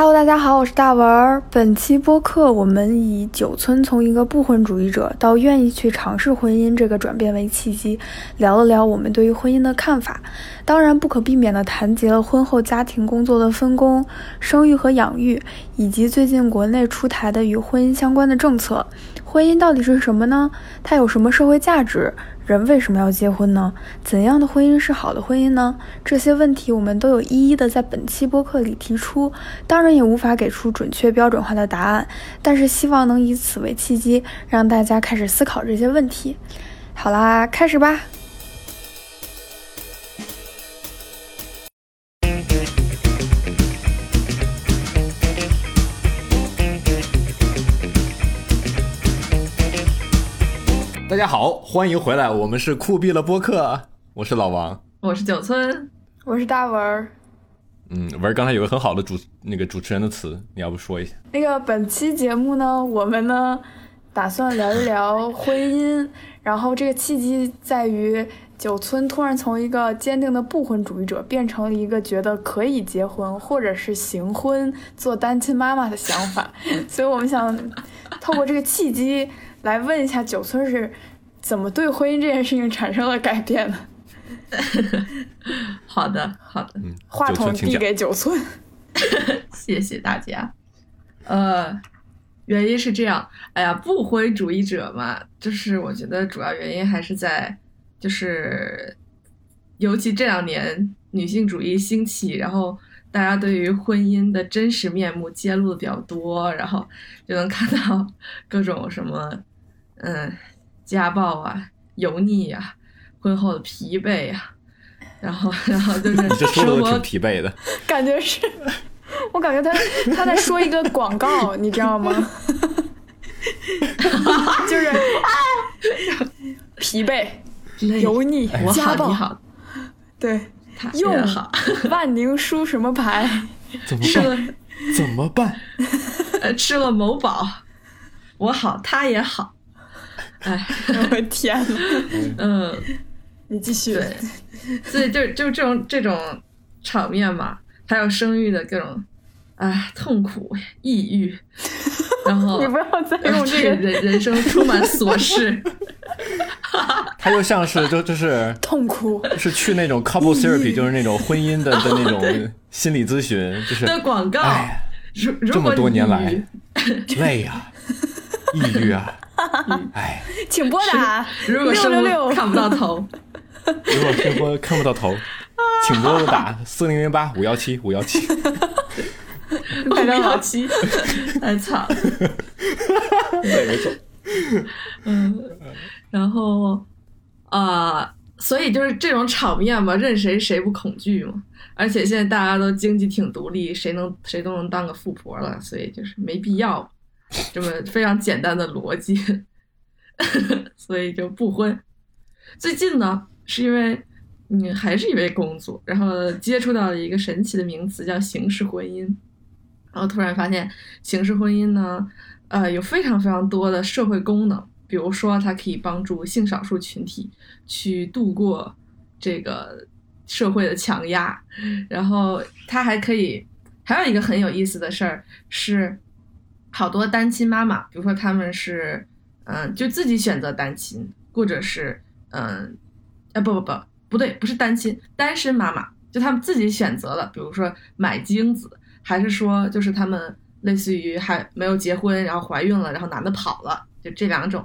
Hello，大家好，我是大文儿。本期播客，我们以九村从一个不婚主义者到愿意去尝试婚姻这个转变为契机，聊了聊我们对于婚姻的看法。当然，不可避免地谈及了婚后家庭工作的分工、生育和养育，以及最近国内出台的与婚姻相关的政策。婚姻到底是什么呢？它有什么社会价值？人为什么要结婚呢？怎样的婚姻是好的婚姻呢？这些问题我们都有一一的在本期播客里提出，当然也无法给出准确标准化的答案，但是希望能以此为契机，让大家开始思考这些问题。好啦，开始吧。大家好，欢迎回来，我们是酷毙了播客，我是老王，我是九村，我是大文儿。嗯，文儿刚才有个很好的主那个主持人的词，你要不说一下？那个本期节目呢，我们呢打算聊一聊婚姻，然后这个契机在于九村突然从一个坚定的不婚主义者变成了一个觉得可以结婚或者是行婚做单亲妈妈的想法，所以我们想透过这个契机。来问一下九村是怎么对婚姻这件事情产生了改变的？好的，好的，话筒递给九村，谢谢大家。呃，原因是这样，哎呀，不婚主义者嘛，就是我觉得主要原因还是在，就是尤其这两年女性主义兴起，然后大家对于婚姻的真实面目揭露的比较多，然后就能看到各种什么。嗯，家暴啊，油腻啊，婚后的疲惫啊，然后，然后就是你这说的挺疲惫的，感觉是，我感觉他他在说一个广告，你知道吗？就是疲惫、油腻、家暴，对，用万宁输什么牌？怎么办？怎么办？吃了某宝，我好，他也好。哎，我天呐，嗯，你继续。对，所以就就这种这种场面嘛，还有生育的各种，哎，痛苦、抑郁，然后你不要再用这个人人生充满琐事，他就像是就就是痛苦，是去那种 couple therapy，就是那种婚姻的的那种心理咨询，就是的广告。这么多年来，累呀，抑郁啊。哎，请拨打六六六，看不到头。如果声波看不到头，请拨打四零零八五幺七五幺七。五幺七，太惨了。对，没错。嗯，然后啊，所以就是这种场面嘛，任谁谁不恐惧嘛。而且现在大家都经济挺独立，谁能谁都能当个富婆了，所以就是没必要。这么非常简单的逻辑，所以就不婚。最近呢，是因为嗯，还是因为工作，然后接触到了一个神奇的名词，叫形式婚姻。然后突然发现，形式婚姻呢，呃，有非常非常多的社会功能。比如说，它可以帮助性少数群体去度过这个社会的强压。然后，它还可以还有一个很有意思的事儿是。好多单亲妈妈，比如说他们是，嗯，就自己选择单亲，或者是，嗯，啊不不不不对，不是单亲，单身妈妈，就他们自己选择了，比如说买精子，还是说就是他们类似于还没有结婚，然后怀孕了，然后男的跑了，就这两种。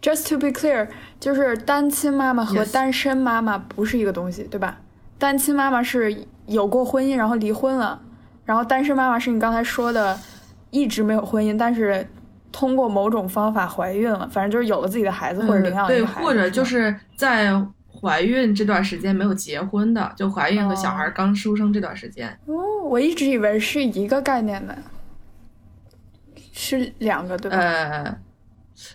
Just to be clear，就是单亲妈妈和单身妈妈不是一个东西，对吧？单亲妈妈是有过婚姻然后离婚了，然后单身妈妈是你刚才说的。一直没有婚姻，但是通过某种方法怀孕了，反正就是有了自己的孩子或者领养一个孩子，对，或者就是在怀孕这段时间没有结婚的，就怀孕和小孩刚出生这段时间。哦，我一直以为是一个概念的，是两个对吧？呃，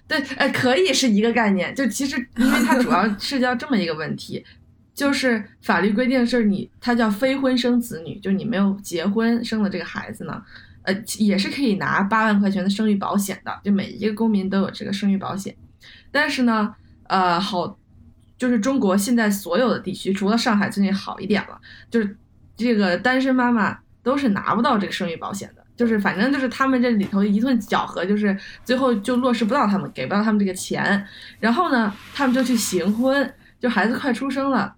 对，呃，可以是一个概念，就其实因为它主要涉及到这么一个问题，就是法律规定是你，它叫非婚生子女，就你没有结婚生的这个孩子呢。呃，也是可以拿八万块钱的生育保险的，就每一个公民都有这个生育保险。但是呢，呃，好，就是中国现在所有的地区，除了上海最近好一点了，就是这个单身妈妈都是拿不到这个生育保险的。就是反正就是他们这里头一顿搅和，就是最后就落实不到他们，给不到他们这个钱。然后呢，他们就去行婚，就孩子快出生了，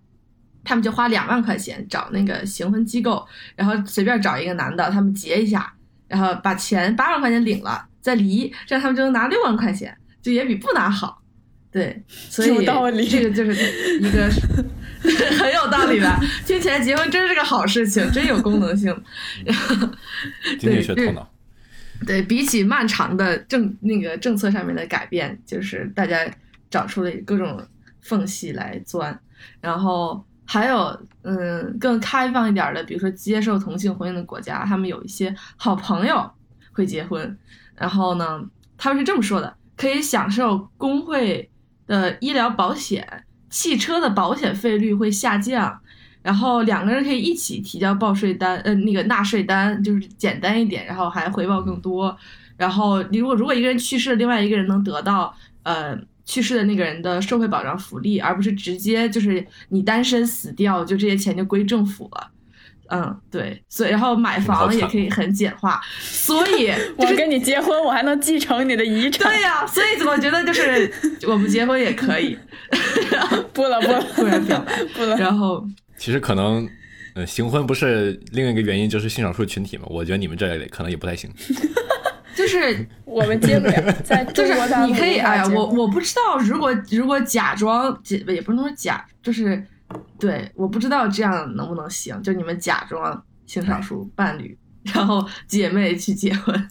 他们就花两万块钱找那个行婚机构，然后随便找一个男的，他们结一下，然后把钱八万块钱领了再离，这样他们就能拿六万块钱，就也比不拿好。对，所以这个就是一个 很有道理吧？听起来结婚真是个好事情，真有功能性。经济学头脑。对比起漫长的政那个政策上面的改变，就是大家找出了各种缝隙来钻。然后还有嗯更开放一点的，比如说接受同性婚姻的国家，他们有一些好朋友会结婚，然后呢他们是这么说的：可以享受工会。的医疗保险、汽车的保险费率会下降，然后两个人可以一起提交报税单，呃，那个纳税单就是简单一点，然后还回报更多。然后你如果如果一个人去世，另外一个人能得到呃去世的那个人的社会保障福利，而不是直接就是你单身死掉，就这些钱就归政府了。嗯，对，所以然后买房也可以很简化，所以 我跟你结婚，我还能继承你的遗产。对呀，所以怎么觉得就是 我们结婚也可以？不了不了，突然表白不了。然后其实可能，呃，行婚不是另一个原因，就是性少数群体嘛。我觉得你们这可能也不太行。就是我们接不了，在就是你可以哎呀，我我不知道，如果如果假装结也不能说假，就是。对，我不知道这样能不能行，就你们假装性少数伴侣，然后姐妹去结婚，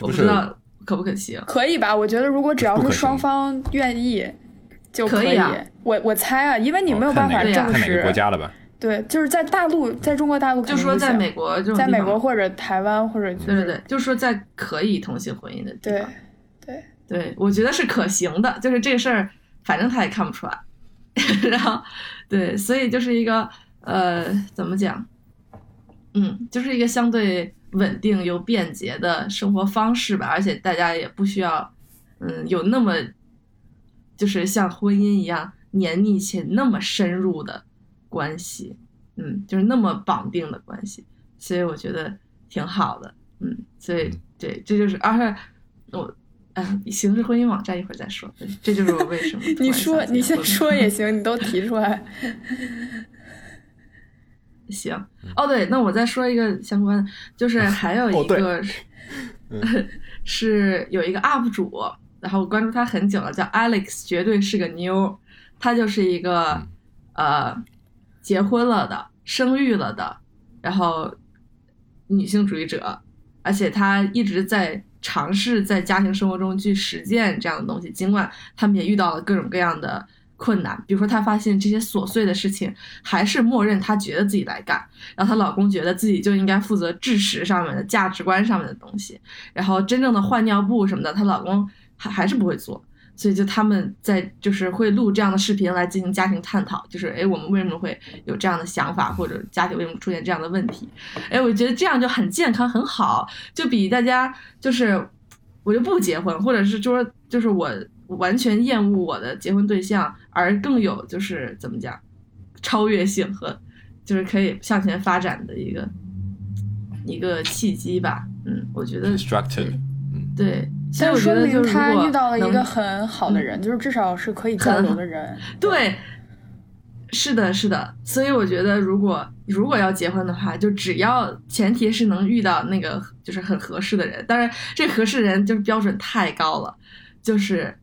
我不知道可不可行？可以吧？我觉得如果只要是双方愿意，就可以。我我猜啊，因为你没有办法证实。国家了吧？对，就是在大陆，在中国大陆，就说在美国，在美国或者台湾或者对对对，就说在可以同性婚姻的地方，对对对，我觉得是可行的，就是这个事儿，反正他也看不出来。然后，对，所以就是一个呃，怎么讲？嗯，就是一个相对稳定又便捷的生活方式吧。而且大家也不需要，嗯，有那么就是像婚姻一样黏腻且那么深入的关系，嗯，就是那么绑定的关系。所以我觉得挺好的，嗯，所以对，这就是而且我。形式婚姻网站一会儿再说，这就是我为什么。你说，你先说也行，你都提出来。行，哦对，那我再说一个相关的，就是还有一个 是有一个 UP 主，然后我关注他很久了，叫 Alex，绝对是个妞，他就是一个呃结婚了的、生育了的，然后女性主义者，而且他一直在。尝试在家庭生活中去实践这样的东西，尽管他们也遇到了各种各样的困难。比如说，她发现这些琐碎的事情还是默认她觉得自己来干，然后她老公觉得自己就应该负责知识上面的价值观上面的东西，然后真正的换尿布什么的，她老公还还是不会做。所以就他们在就是会录这样的视频来进行家庭探讨，就是哎，我们为什么会有这样的想法，或者家庭为什么出现这样的问题？哎，我觉得这样就很健康很好，就比大家就是我就不结婚，或者是说就是我完全厌恶我的结婚对象，而更有就是怎么讲超越性和就是可以向前发展的一个一个契机吧。嗯，我觉得嗯对。但说明他遇到了一个很好的人，就是至少是可以交流的人。对，是的，是的。所以我觉得，如果如果要结婚的话，就只要前提是能遇到那个就是很合适的人。当然，这合适人就是标准太高了，就是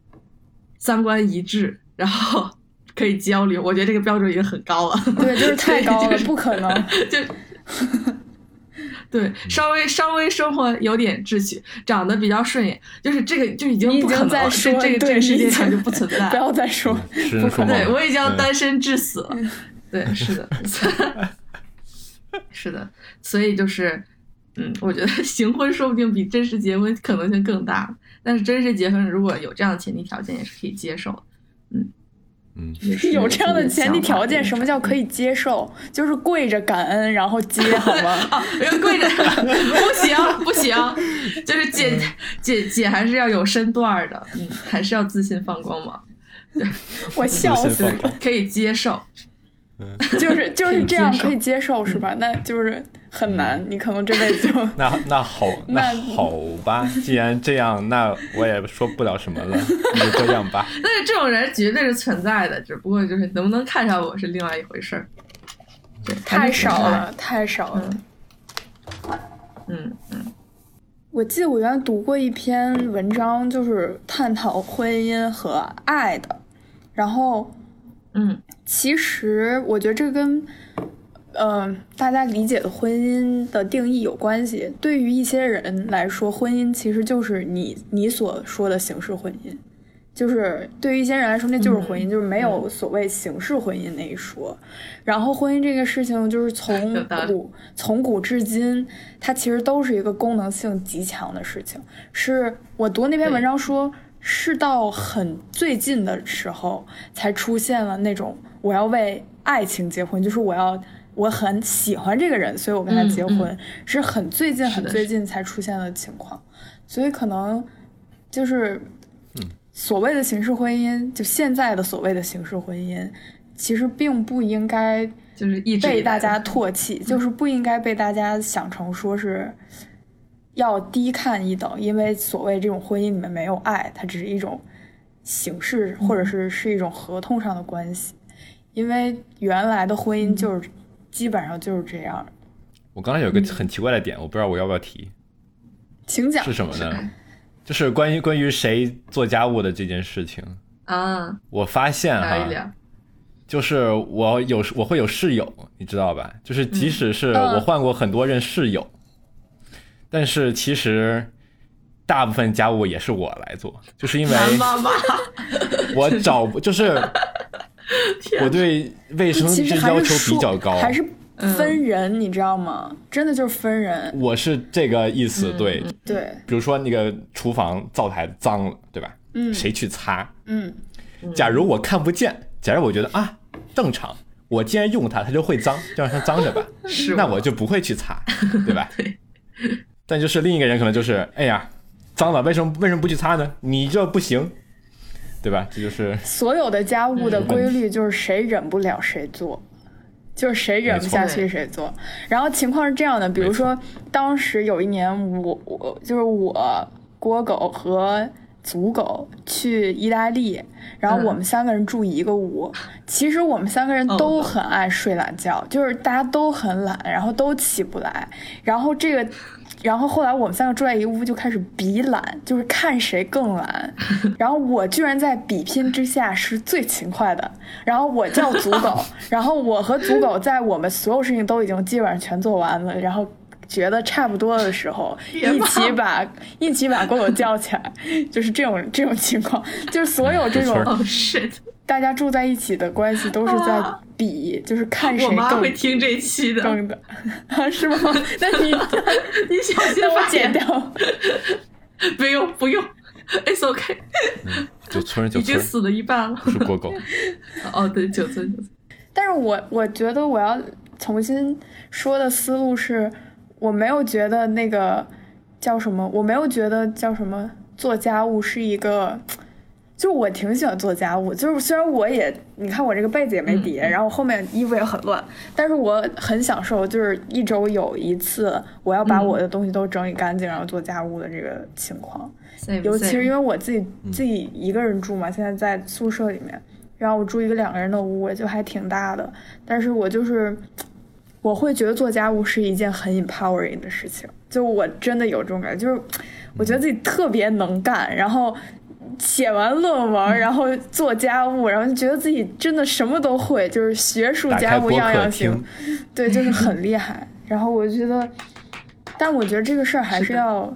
三观一致，然后可以交流。我觉得这个标准已经很高了。对，就是太 高了，不可能 就。对，稍微稍微生活有点秩序，长得比较顺眼，就是这个就已经不可能了。这这个这个世界上就不存在。不要再说，不可能。对我已经单身致死了。对，是的，是的。所以就是，嗯，我觉得行婚说不定比真实结婚可能性更大。但是真实结婚如果有这样的前提条件，也是可以接受。嗯。嗯，有这样的前提条件，什么叫可以接受？就是跪着感恩，然后接，好吗？啊，跪着 不行不行，就是姐姐姐还是要有身段的，嗯，还是要自信放光芒。我笑死，可以接受。就是就是这样可以接受是吧？那就是很难，你可能这辈子就 那那好 那好吧，既然这样，那我也说不了什么了，就这样吧。但是这种人绝对是存在的，只不过就是能不能看上我是另外一回事儿。太少了，太少了。嗯嗯。我记得我原来读过一篇文章，就是探讨婚姻和爱的，然后。嗯，其实我觉得这跟，嗯，大家理解的婚姻的定义有关系。对于一些人来说，婚姻其实就是你你所说的形式婚姻，就是对于一些人来说，那就是婚姻，就是没有所谓形式婚姻那一说。然后婚姻这个事情，就是从古从古至今，它其实都是一个功能性极强的事情。是我读那篇文章说。是到很最近的时候才出现了那种我要为爱情结婚，就是我要我很喜欢这个人，所以我跟他结婚，是很最近很最近才出现的情况。所以可能就是所谓的形式婚姻，就现在的所谓的形式婚姻，其实并不应该就是被大家唾弃，就是不应该被大家想成说是。要低看一等，因为所谓这种婚姻里面没有爱，它只是一种形式，或者是是一种合同上的关系。因为原来的婚姻就是基本上就是这样。我刚才有个很奇怪的点，我不知道我要不要提，请讲是什么呢？就是关于关于谁做家务的这件事情啊。我发现哈，就是我有我会有室友，你知道吧？就是即使是我换过很多任室友。但是其实，大部分家务也是我来做，就是因为我找不 就是我对卫生这要求比较高，还是分人，你知道吗？真的就是分人。我是这个意思，对对。比如说那个厨房灶台脏了，对吧？嗯。谁去擦？嗯。假如我看不见，假如我觉得啊正常，我既然用它，它就会脏，就让它脏着吧。是。那我就不会去擦，对吧？对。但就是另一个人可能就是，哎呀，脏了，为什么为什么不去擦呢？你这不行，对吧？这就是所有的家务的规律，就是谁忍不了谁做，就是谁忍不下去谁做。然后情况是这样的，比如说当时有一年，我我就是我郭狗和祖狗去意大利，然后我们三个人住一个屋。其实我们三个人都很爱睡懒觉，就是大家都很懒，然后都起不来。然后这个。然后后来我们三个住在一个屋，就开始比懒，就是看谁更懒。然后我居然在比拼之下是最勤快的。然后我叫祖狗，然后我和祖狗在我们所有事情都已经基本上全做完了，然后觉得差不多的时候，一起把一起把狗狗叫起来，就是这种这种情况，就是所有这种。大家住在一起的关系都是在比，就是看谁更。我妈会听这期的，更的，是吗？那你你小心我剪掉。不用不用，It's OK。九村九村已经死了一半了。是过狗。哦，对，九村九村。但是我我觉得我要重新说的思路是，我没有觉得那个叫什么，我没有觉得叫什么做家务是一个。就我挺喜欢做家务，就是虽然我也，你看我这个被子也没叠，然后后面衣服也很乱，但是我很享受，就是一周有一次我要把我的东西都整理干净，然后做家务的这个情况。尤其是因为我自己自己一个人住嘛，现在在宿舍里面，然后我住一个两个人的屋，就还挺大的，但是我就是我会觉得做家务是一件很 empowering 的事情，就我真的有这种感觉，就是我觉得自己特别能干，然后。写完论文，然后做家务，然后就觉得自己真的什么都会，就是学术家务样样行，对，就是很厉害。然后我觉得，但我觉得这个事儿还是要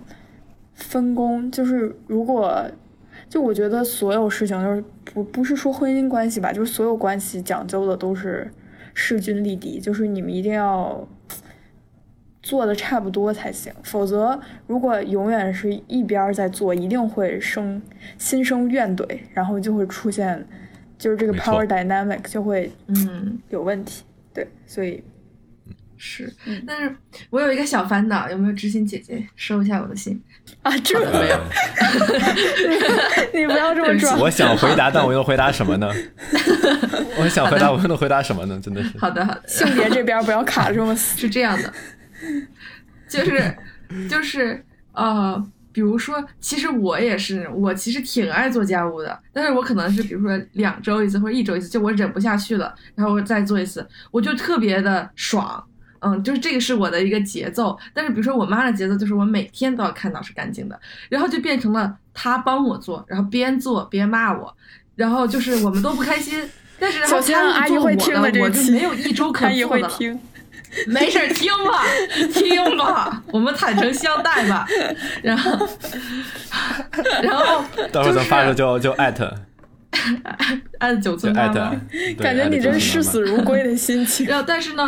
分工，就是如果就我觉得所有事情就是不不是说婚姻关系吧，就是所有关系讲究的都是势均力敌，就是你们一定要。做的差不多才行，否则如果永远是一边在做，一定会生心生怨怼，然后就会出现，就是这个 power dynamic 就会嗯有问题。对，所以是，但是我有一个小烦恼，有没有知心姐姐收一下我的心啊？这没有，你不要这么装。我想回答，但我又回答什么呢？我想回答，我又能回答什么呢？真的是。好的，好的。性别这边不要卡这么死。是这样的，就是就是呃，比如说，其实我也是，我其实挺爱做家务的，但是我可能是比如说两周一次或者一周一次，就我忍不下去了，然后我再做一次，我就特别的爽。嗯，就是这个是我的一个节奏，但是比如说我妈的节奏就是我每天都要看到是干净的，然后就变成了她帮我做，然后边做边骂我，然后就是我们都不开心。但是然后阿姨会听的，我就没有一周可做的。没事，听吧，听吧，我们坦诚相待吧。然后，然后到时候咱发了就就艾特。按九寸妈妈，感觉你这视死如归的心情。然后，但是呢，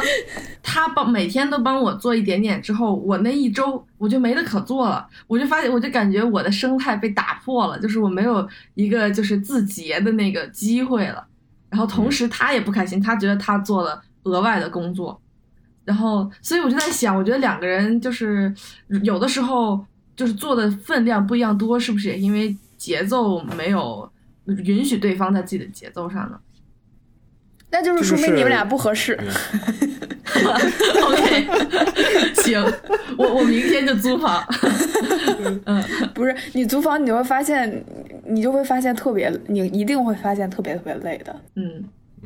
他帮每天都帮我做一点点之后，我那一周我就没得可做了。我就发现，我就感觉我的生态被打破了，就是我没有一个就是自洁的那个机会了。然后，同时他也不开心，他觉得他做了额外的工作。然后，所以我就在想，我觉得两个人就是有的时候就是做的分量不一样多，是不是也因为节奏没有？允许对方在自己的节奏上呢，那就是说明你们俩不合适。OK，行，我我明天就租房。嗯，不是你租房，你就会发现，你就会发现特别，你一定会发现特别特别累的。嗯，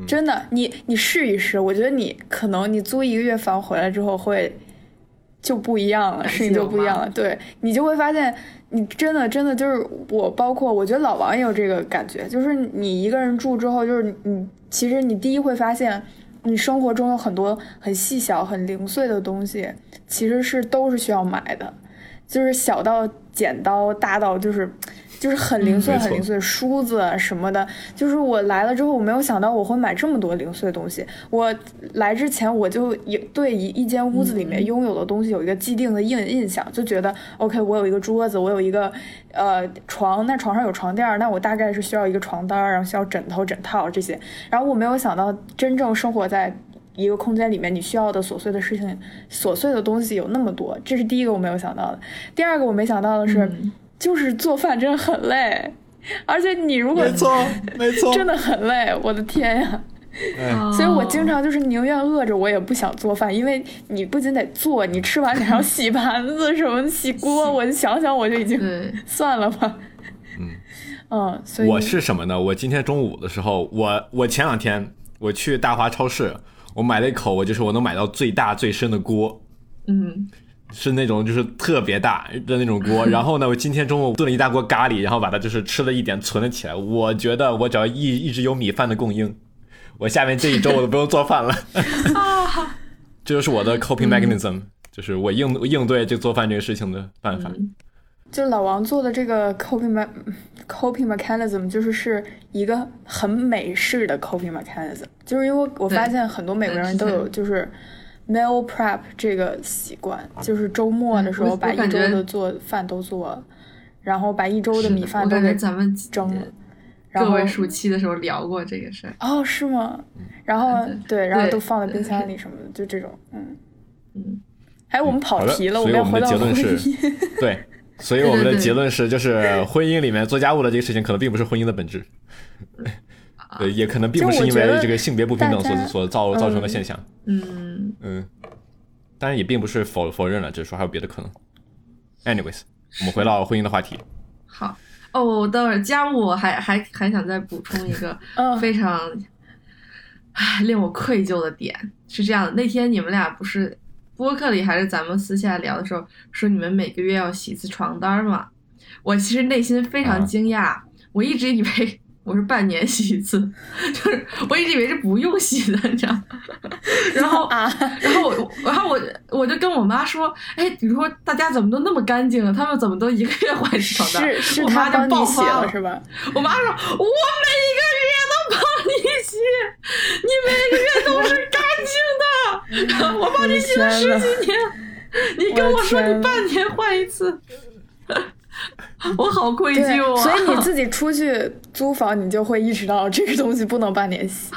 真的，你你试一试，我觉得你可能你租一个月房回来之后会就不一样了，事情就不一样了。对你就会发现。你真的真的就是我，包括我觉得老王也有这个感觉，就是你一个人住之后，就是你其实你第一会发现，你生活中有很多很细小、很零碎的东西，其实是都是需要买的，就是小到剪刀，大到就是。就是很零碎，很零碎，梳子什么的。就是我来了之后，我没有想到我会买这么多零碎的东西。我来之前，我就有对一一间屋子里面拥有的东西有一个既定的印印象，就觉得 OK，我有一个桌子，我有一个呃床，那床上有床垫，那我大概是需要一个床单，然后需要枕头、枕套这些。然后我没有想到，真正生活在一个空间里面，你需要的琐碎的事情、琐碎的东西有那么多，这是第一个我没有想到的。第二个我没想到的是。就是做饭真的很累，而且你如果没错 没错，真的很累，我的天呀！所以我经常就是宁愿饿着，我也不想做饭，因为你不仅得做，你吃完你还要洗盘子什么洗锅，我就想想我就已经算了吧。嗯 嗯，所以我是什么呢？我今天中午的时候，我我前两天我去大华超市，我买了一口，我就是我能买到最大最深的锅。嗯。是那种就是特别大的那种锅，然后呢，我今天中午炖了一大锅咖喱，然后把它就是吃了一点存了起来。我觉得我只要一一直有米饭的供应，我下面这一周我都不用做饭了。这就是我的 coping mechanism，就是我应应对这做饭这个事情的办法。就老王做的这个 coping me coping mechanism，就是是一个很美式的 coping mechanism，就是因为我发现很多美国人都有就是。Meal prep 这个习惯，就是周末的时候把一周的做饭都做了，然后把一周的米饭都给咱们蒸了。各位暑期的时候聊过这个事儿哦，是吗？然后对，然后都放在冰箱里什么的，就这种，嗯嗯。哎，我们跑题了，我们要回到婚姻。对，所以 我们的结论是，就是婚姻里面做家务的这个事情，可能并不是婚姻的本质。对，也可能并不是因为这个性别不平等所所造造成的现象。嗯嗯，当然也并不是否否认了，只是说还有别的可能。Anyways，我们回到婚姻的话题。好哦，等会儿家务还还还想再补充一个非常唉令我愧疚的点，是这样的，那天你们俩不是播客里还是咱们私下聊的时候说你们每个月要洗一次床单嘛？我其实内心非常惊讶，我一直以为。我是半年洗一次，就是我一直以为是不用洗的，你知道吗？然后啊，然后我，然后我我就跟我妈说，哎，你说大家怎么都那么干净啊？他们怎么都一个月换一次床单？是是他帮你洗了是吧？我妈说，我每一个月都帮你洗，你每个月都是干净的，我帮你洗了十几年，你跟我说你半年换一次。我好愧疚啊！所以你自己出去租房，你就会意识到这个东西不能半年洗。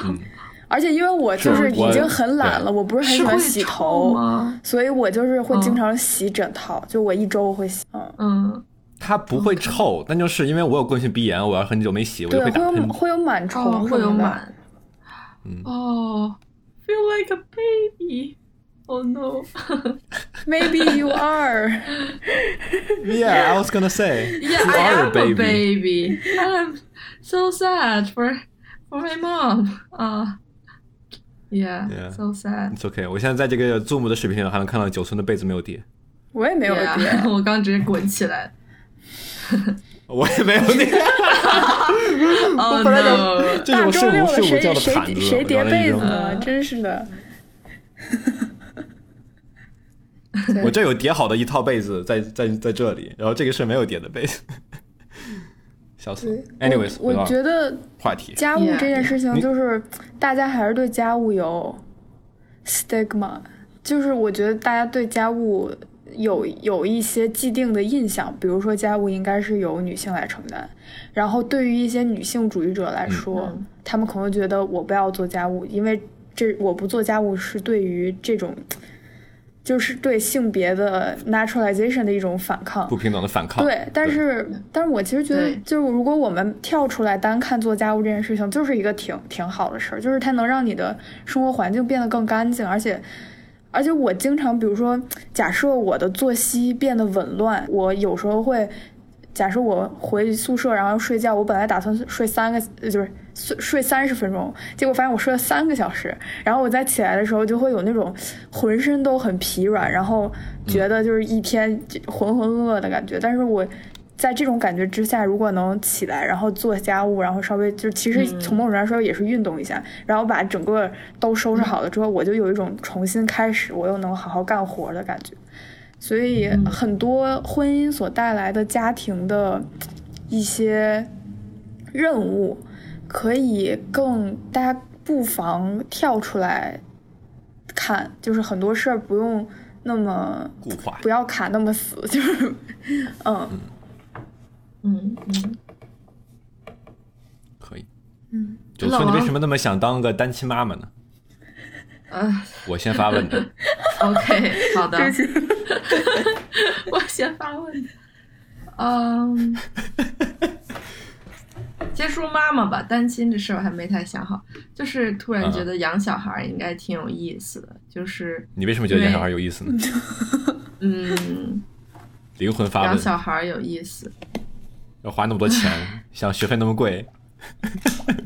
而且因为我就是已经很懒了，我不是很喜欢洗头，所以我就是会经常洗枕套，就我一周会洗。嗯，它不会臭，但就是因为我有过性鼻炎，我要很久没洗，我就会打喷嚏，会有螨虫，会有螨。嗯哦，feel like a baby。Oh no. Maybe you are. yeah, I was gonna say. Yeah, you I are am a baby. a baby. I'm so sad for for my mom. Uh, yeah, yeah. so sad. It's okay. 我现在在这个 Zoom 的视频里还能看到九寸的被子没有叠。我也没有叠，我刚直接滚起来。我也没有叠。哦 no！这是我睡午睡午觉的毯子，谁叠被子呢？真是的。 我这有叠好的一套被子在在在这里，然后这个是没有叠的被子，笑死。Anyways，我觉得话题。家务这件事情就是大家还是对家务有 stigma，就是我觉得大家对家务有有一些既定的印象，比如说家务应该是由女性来承担，然后对于一些女性主义者来说，他们可能觉得我不要做家务，因为这我不做家务是对于这种。就是对性别的 naturalization 的一种反抗，不平等的反抗。对，但是，但是我其实觉得，就是如果我们跳出来单看做家务这件事情，就是一个挺挺好的事儿，就是它能让你的生活环境变得更干净，而且，而且我经常，比如说，假设我的作息变得紊乱，我有时候会。假设我回宿舍，然后睡觉，我本来打算睡三个，就是睡睡三十分钟，结果发现我睡了三个小时，然后我再起来的时候，就会有那种浑身都很疲软，然后觉得就是一天浑浑噩噩的感觉。但是我在这种感觉之下，如果能起来，然后做家务，然后稍微就其实从某种来说也是运动一下，然后把整个都收拾好了之后，我就有一种重新开始，我又能好好干活的感觉。所以很多婚姻所带来的家庭的一些任务，可以更大家不妨跳出来看，就是很多事儿不用那么固化，不要卡那么死，就是嗯。嗯。嗯，可以，嗯，就说，你为什么那么想当个单亲妈妈呢？啊，我先发问的。OK，好的。我先发问的。嗯，先说妈妈吧，单亲这事儿还没太想好，就是突然觉得养小孩应该挺有意思的。就是你为什么觉得养小孩有意思呢？嗯，灵魂发问。养小孩有意思，要花那么多钱，像学费那么贵。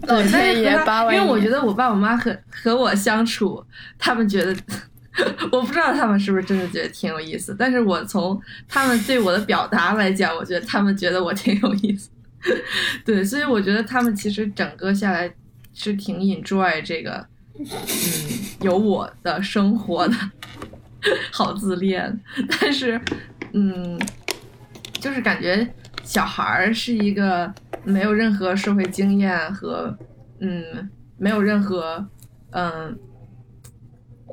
老天爷，因为我觉得我爸我妈和和我相处，他们觉得，我不知道他们是不是真的觉得挺有意思，但是我从他们对我的表达来讲，我觉得他们觉得我挺有意思。对，所以我觉得他们其实整个下来是挺 enjoy 这个，嗯，有我的生活的，好自恋，但是，嗯，就是感觉小孩儿是一个。没有任何社会经验和，嗯，没有任何，嗯，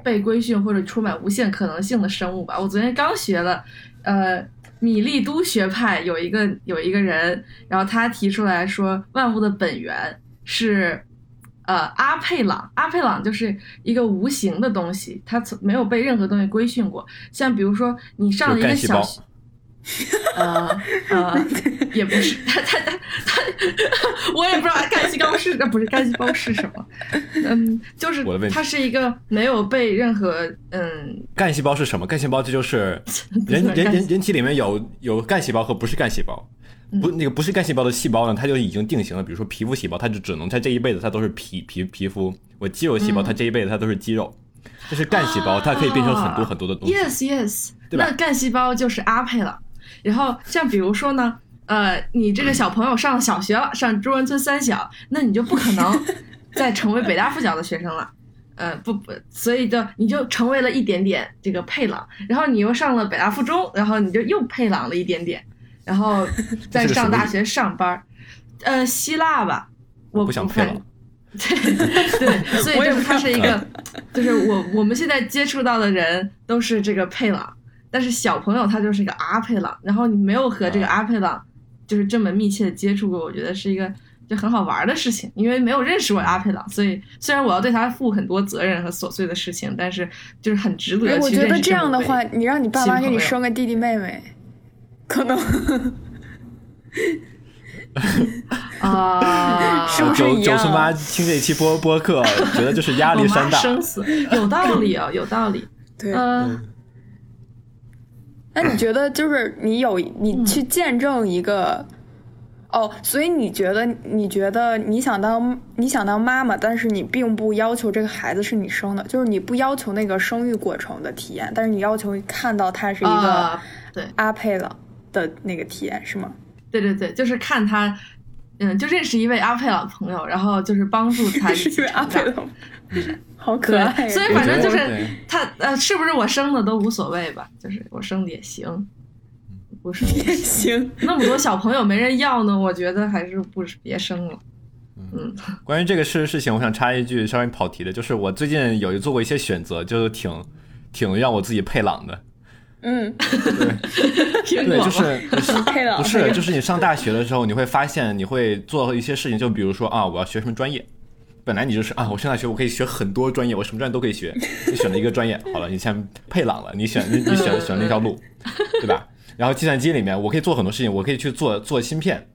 被规训或者充满无限可能性的生物吧。我昨天刚学了，呃，米利都学派有一个有一个人，然后他提出来说，万物的本源是，呃，阿佩朗。阿佩朗就是一个无形的东西，它从没有被任何东西规训过。像比如说，你上了一个小学。呃呃，也不是他他他他，我也不知道干细胞是不是干细胞是什么，嗯，就是它是一个没有被任何嗯，干细胞是什么？干细胞这就是 人人人人体里面有有干细胞和不是干细胞，不那个不是干细胞的细胞呢，它就已经定型了。比如说皮肤细胞，它就只能在这一辈子它都是皮皮皮肤；我肌肉细胞，它这一辈子它都是肌肉。这是干细胞，它可以变成很多很多的东西。Yes yes，对吧？那干细胞就是阿佩了。然后像比如说呢，呃，你这个小朋友上小学了，上中关村三小，那你就不可能 再成为北大附小的学生了，呃，不不，所以就你就成为了一点点这个配朗，然后你又上了北大附中，然后你就又配朗了一点点，然后再上大学上班，呃，希腊吧，我不想配朗，对对，所以就是他是一个，就是我我们现在接触到的人都是这个配朗。但是小朋友他就是一个阿佩朗，然后你没有和这个阿佩朗就是这么密切的接触过，我觉得是一个就很好玩的事情。因为没有认识过阿佩朗，所以虽然我要对他负很多责任和琐碎的事情，但是就是很值得。我觉得这样的话，你让你爸妈给你生个弟弟妹妹，可能。啊，是不是一样？九叔妈听这一期播播客，觉得就是压力山大，生死有道理啊，有道理。对，嗯。那你觉得，就是你有你去见证一个哦，所以你觉得，你觉得你想当你想当妈妈，但是你并不要求这个孩子是你生的，就是你不要求那个生育过程的体验，但是你要求看到他是一个对。阿佩了的那个体验，是吗？对对对，就是看他，嗯，就认识一位阿佩朗朋友，然后就是帮助他一 位阿佩朗，好可爱。所以反正就是他呃，是不是我生的都无所谓吧？就是我生的也行，不生也行。那么多小朋友没人要呢，我觉得还是不别生了。嗯，关于这个事事情，我想插一句稍微跑题的，就是我最近有做过一些选择，就挺挺让我自己配朗的。嗯，对，对，就是 不是不是，就是你上大学的时候，你会发现你会做一些事情，就比如说啊，我要学什么专业。本来你就是啊，我上大学我可以学很多专业，我什么专业都可以学。你选了一个专业，好了，你先配朗了，你选你你选选那条路，对吧？然后计算机里面我可以做很多事情，我可以去做做芯片，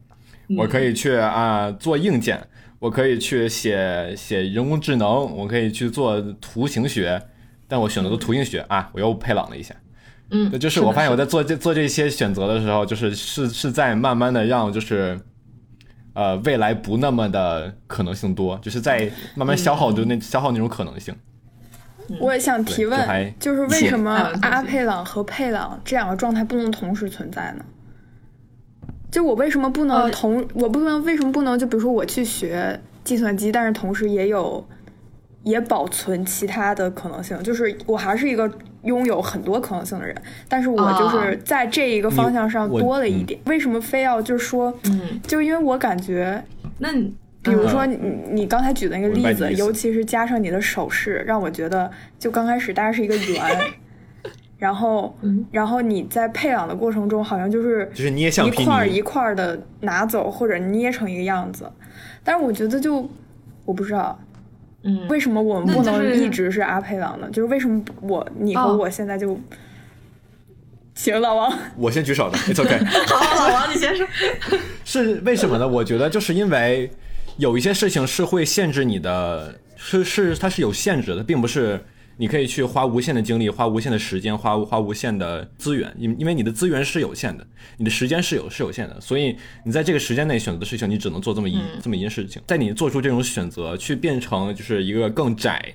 我可以去啊做硬件，我可以去写写人工智能，我可以去做图形学，但我选择的图形学啊，我又配朗了一下。嗯，就是我发现我在做这做这些选择的时候，就是是是在慢慢的让就是，呃，未来不那么的可能性多，就是在慢慢消耗就那消耗那种可能性。我也想提问，就是为什么阿佩朗和佩朗这两个状态不能同时存在呢？就我为什么不能同我不能为什么不能就比如说我去学计算机，但是同时也有也保存其他的可能性，就是我还是一个。拥有很多可能性的人，但是我就是在这一个方向上多了一点。为什么非要就是说，嗯，就因为我感觉，那你比如说你你刚才举的那个例子，尤其是加上你的手势，让我觉得就刚开始大家是一个圆，然后然后你在配朗的过程中，好像就是就是捏一块一块的拿走或者捏成一个样子，但是我觉得就我不知道。嗯，为什么我们不能一直是阿佩朗呢？就是为什么我你和我现在就行，老王，我先举手的，It's OK。好，老王你先说。是为什么呢？我觉得就是因为有一些事情是会限制你的，是是它是有限制的，并不是。你可以去花无限的精力，花无限的时间，花花无限的资源，因因为你的资源是有限的，你的时间是有是有限的，所以你在这个时间内选择的事情，你只能做这么一这么一件事情。在你做出这种选择，去变成就是一个更窄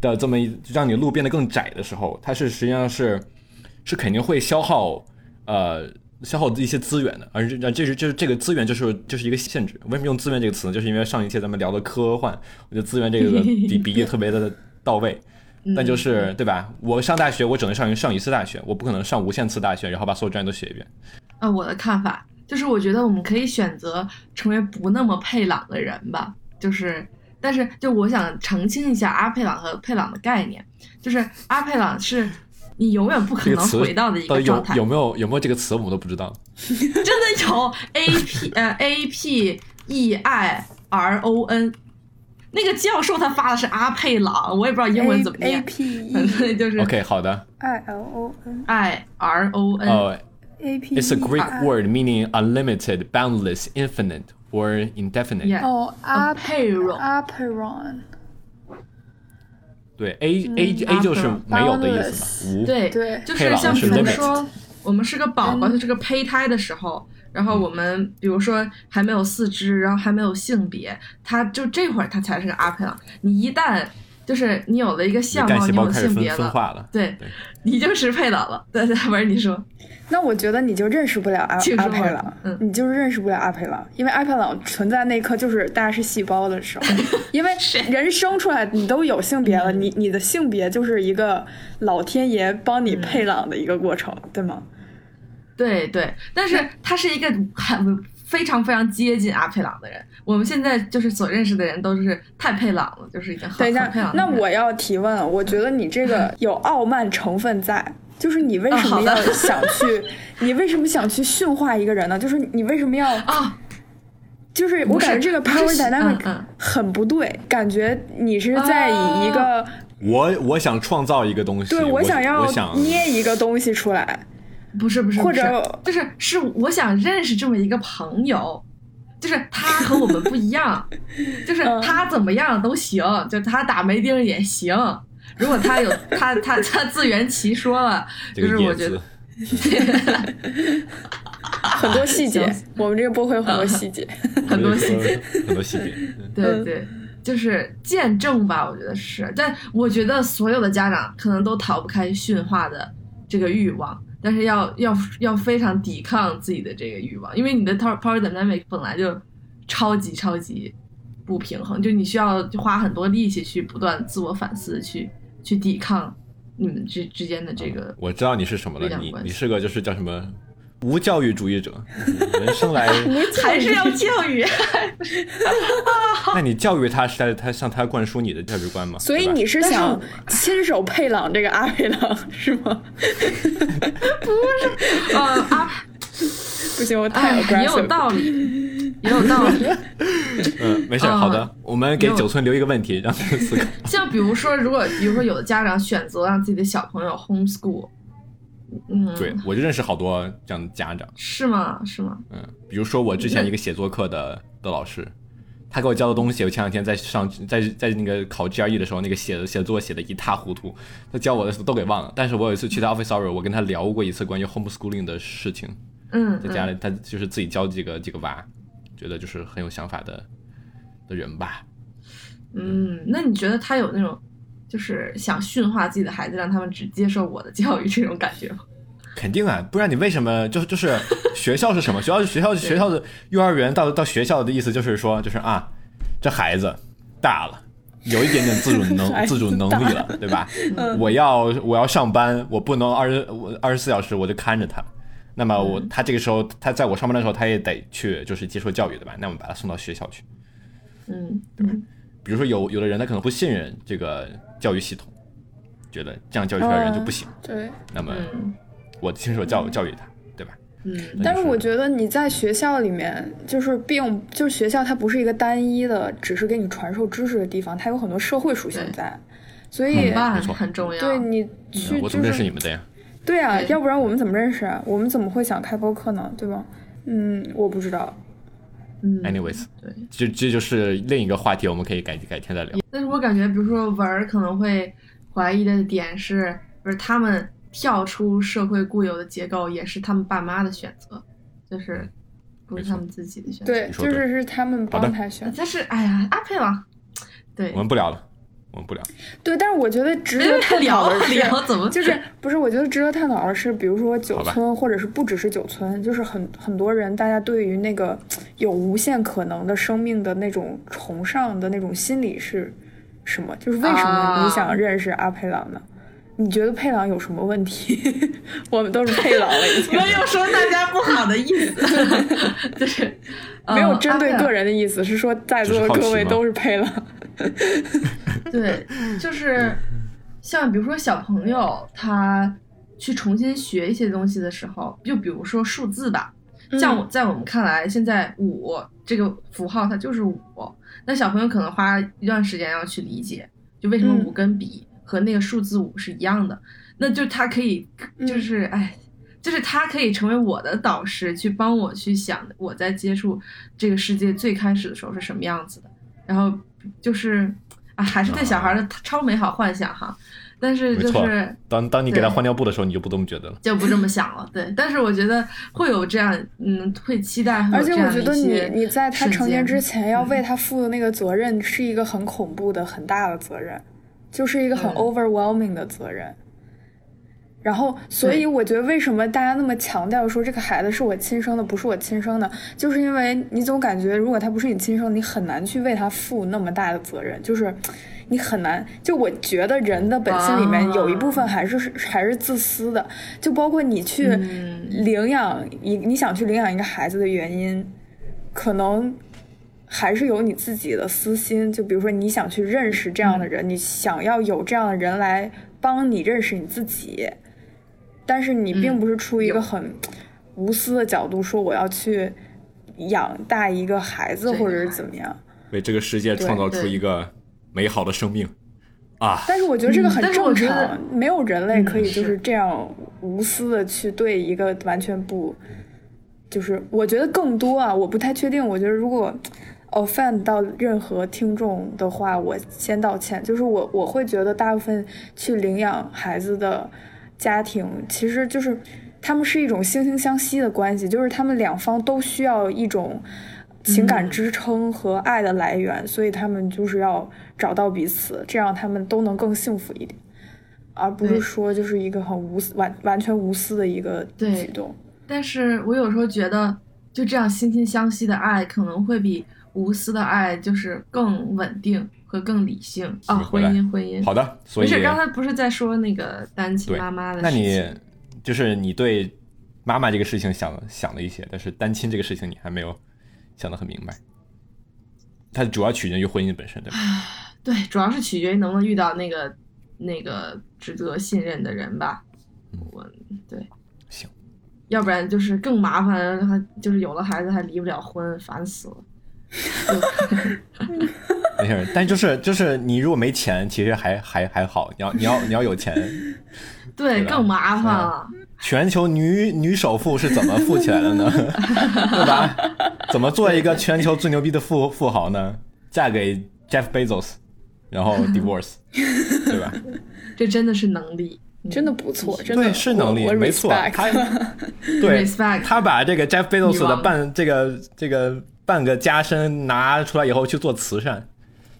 的这么一让你路变得更窄的时候，它是实际上是是肯定会消耗呃消耗一些资源的，而这这是就是这个资源就是就是一个限制。为什么用资源这个词呢？就是因为上一期咱们聊的科幻，我觉得资源这个 比比喻特别的到位。但就是对吧？我上大学，我只能上一上一次大学，我不可能上无限次大学，然后把所有专业都学一遍。啊，我的看法就是，我觉得我们可以选择成为不那么配朗的人吧。就是，但是就我想澄清一下阿佩朗和佩朗的概念，就是阿佩朗是你永远不可能回到的一个状态。有没有有没有这个词，我们都不知道。真的有 A P 呃 A P E I R O N。那个教授他发的是阿佩朗，我也不知道英文怎么念。A P 就是 OK 好的。I L O N I R O N。哦，A P It's a Greek word meaning unlimited, boundless, infinite, or indefinite. 哦，阿佩朗。阿佩朗。对，A A A 就是没有的意思嘛，无。对对，就是像比如说，我们是个宝宝，是个胚胎的时候。然后我们比如说还没有四肢，然后还没有性别，他就这会儿他才是个阿佩朗。你一旦就是你有了一个相貌，你有性别了，对，你就是佩朗了。对对，不是你说，那我觉得你就认识不了阿 阿佩朗，嗯，你就是认识不了阿佩朗，因为阿佩朗存在那一刻就是大家是细胞的时候，因为 人生出来你都有性别了，你你的性别就是一个老天爷帮你配朗的一个过程，对吗？对对，但是他是一个很非常非常接近阿佩朗的人。我们现在就是所认识的人都是太佩朗了，就是已经很佩朗。那我要提问，我觉得你这个 有傲慢成分在，就是你为什么要想去？你为什么想去驯化一个人呢？就是你为什么要啊？就是我感觉这个 power dynamic 很不对，感觉你是在以一个我我想创造一个东西，对我想要捏一个东西出来，不是不是，或者就是是我想认识这么一个朋友，就是他和我们不一样，就是他怎么样都行，就他打没钉也行，如果他有他他他自圆其说了，就是我觉得。很多细节，我们这个播会有很多细节，很多细节，很多细节。对对，就是见证吧，我觉得是。但我觉得所有的家长可能都逃不开驯化的这个欲望，但是要要要非常抵抗自己的这个欲望，因为你的 power dynamic 本来就超级超级不平衡，就你需要花很多力气去不断自我反思，去去抵抗你们之之间的这个。我知道你是什么了，你你是个就是叫什么？无教育主义者，人生来 还是要教育。那你教育他是在他向他灌输你的价值观吗？所以你是想亲手配朗这个阿佩朗是吗？不是，呃阿，不行，我太也有道理，也有道理。嗯，没事，好的，我们给九村留一个问题，让他思考。像比如说，如果比如说有的家长选择让自己的小朋友 homeschool。嗯，对，我就认识好多这样的家长，是吗？是吗？嗯，比如说我之前一个写作课的的老师，他给我教的东西，我前两天在上在在那个考 GRE 的时候，那个写的写作写的一塌糊涂，他教我的都给忘了。但是我有一次去他 office hour，我跟他聊过一次关于 homeschooling 的事情，嗯，在家里他就是自己教几个几个娃，觉得就是很有想法的的人吧。嗯，那你觉得他有那种？就是想驯化自己的孩子，让他们只接受我的教育，这种感觉吗？肯定啊，不然你为什么就是就是学校是什么？学校是学校学校的幼儿园到到学校的意思就是说就是啊，这孩子大了，有一点点自主能 自主能力了，对吧？我要我要上班，我不能二十我二十四小时我就看着他。那么我他这个时候他在我上班的时候他也得去就是接受教育，对吧？那我们把他送到学校去。嗯，对吧？比如说有有的人他可能不信任这个。教育系统觉得这样教育出来人就不行，对。那么我亲手教教育他，对吧？嗯。但是我觉得你在学校里面，就是并就是学校它不是一个单一的，只是给你传授知识的地方，它有很多社会属性在，所以没错，很重要。对你去，我怎么认识你们的呀？对啊，要不然我们怎么认识啊？我们怎么会想开播课呢？对吧？嗯，我不知道。嗯，anyways，对，这这就是另一个话题，我们可以改改天再聊。但是我感觉，比如说文儿可能会怀疑的点是，不是他们跳出社会固有的结构，也是他们爸妈的选择，就是不是他们自己的选择。对，就是是他们帮他选。但是，哎呀，阿佩王，对，我们不聊了。我们不聊。对，但是我觉得值得探讨的是，怎么 就是不是？我觉得值得探讨的是，比如说九村，或者是不只是九村，就是很很多人，大家对于那个有无限可能的生命的那种崇尚的那种心理是什么？就是为什么你想认识阿佩朗呢？你觉得佩朗有什么问题？我们都是佩朗了，已经 没有说大家不好的意思，就是没有针对个人的意思，是说在座的各位都是佩朗。对，就是像比如说小朋友他去重新学一些东西的时候，就比如说数字吧，像我在我们看来，现在五这个符号它就是五，那小朋友可能花一段时间要去理解，就为什么五跟笔和那个数字五是一样的，那就他可以就。是哎，就是他可以成为我的导师，去帮我去想我在接触这个世界最开始的时候是什么样子的，然后就是。啊，还是对小孩的超美好幻想哈，但是就是当当你给他换尿布的时候，你就不这么觉得了，就不这么想了。对，但是我觉得会有这样，嗯，会期待。而且我觉得你你在他成年之前要为他负的那个责任是一个很恐怖的、很大的责任，就是一个很 overwhelming 的责任。然后，所以我觉得为什么大家那么强调说这个孩子是我亲生的，不是我亲生的，就是因为你总感觉如果他不是你亲生，你很难去为他负那么大的责任，就是你很难。就我觉得人的本性里面有一部分还是还是自私的，就包括你去领养一你想去领养一个孩子的原因，可能还是有你自己的私心。就比如说你想去认识这样的人，你想要有这样的人来帮你认识你自己。但是你并不是出于一个很无私的角度说我要去养大一个孩子，或者是怎么样，为这个世界创造出一个美好的生命啊！但是我觉得这个很正常，没有人类可以就是这样无私的去对一个完全不，就是我觉得更多啊，我不太确定。我觉得如果 offend 到任何听众的话，我先道歉。就是我我会觉得大部分去领养孩子的家庭，其实就是。他们是一种惺惺相惜的关系，就是他们两方都需要一种情感支撑和爱的来源，所以他们就是要找到彼此，这样他们都能更幸福一点，而不是说就是一个很无私、完完全无私的一个举动。但是我有时候觉得，就这样惺惺相惜的爱可能会比无私的爱就是更稳定和更理性啊。婚姻，婚姻，好的，所以刚才不是在说那个单亲妈妈的事情。就是你对妈妈这个事情想想了一些，但是单亲这个事情你还没有想得很明白。它主要取决于婚姻本身，对吧？对，主要是取决于能不能遇到那个那个值得信任的人吧。我对行，要不然就是更麻烦，还就是有了孩子还离不了婚，烦死了。没事，但就是就是你如果没钱，其实还还还好。你要你要你要有钱。对，更麻烦了。全球女女首富是怎么富起来的呢？对吧？怎么做一个全球最牛逼的富富豪呢？嫁给 Jeff Bezos，然后 divorce，对吧？这真的是能力，真的不错，真的对是能力，没错。他对，他把这个 Jeff Bezos 的半这个这个半个家身拿出来以后去做慈善。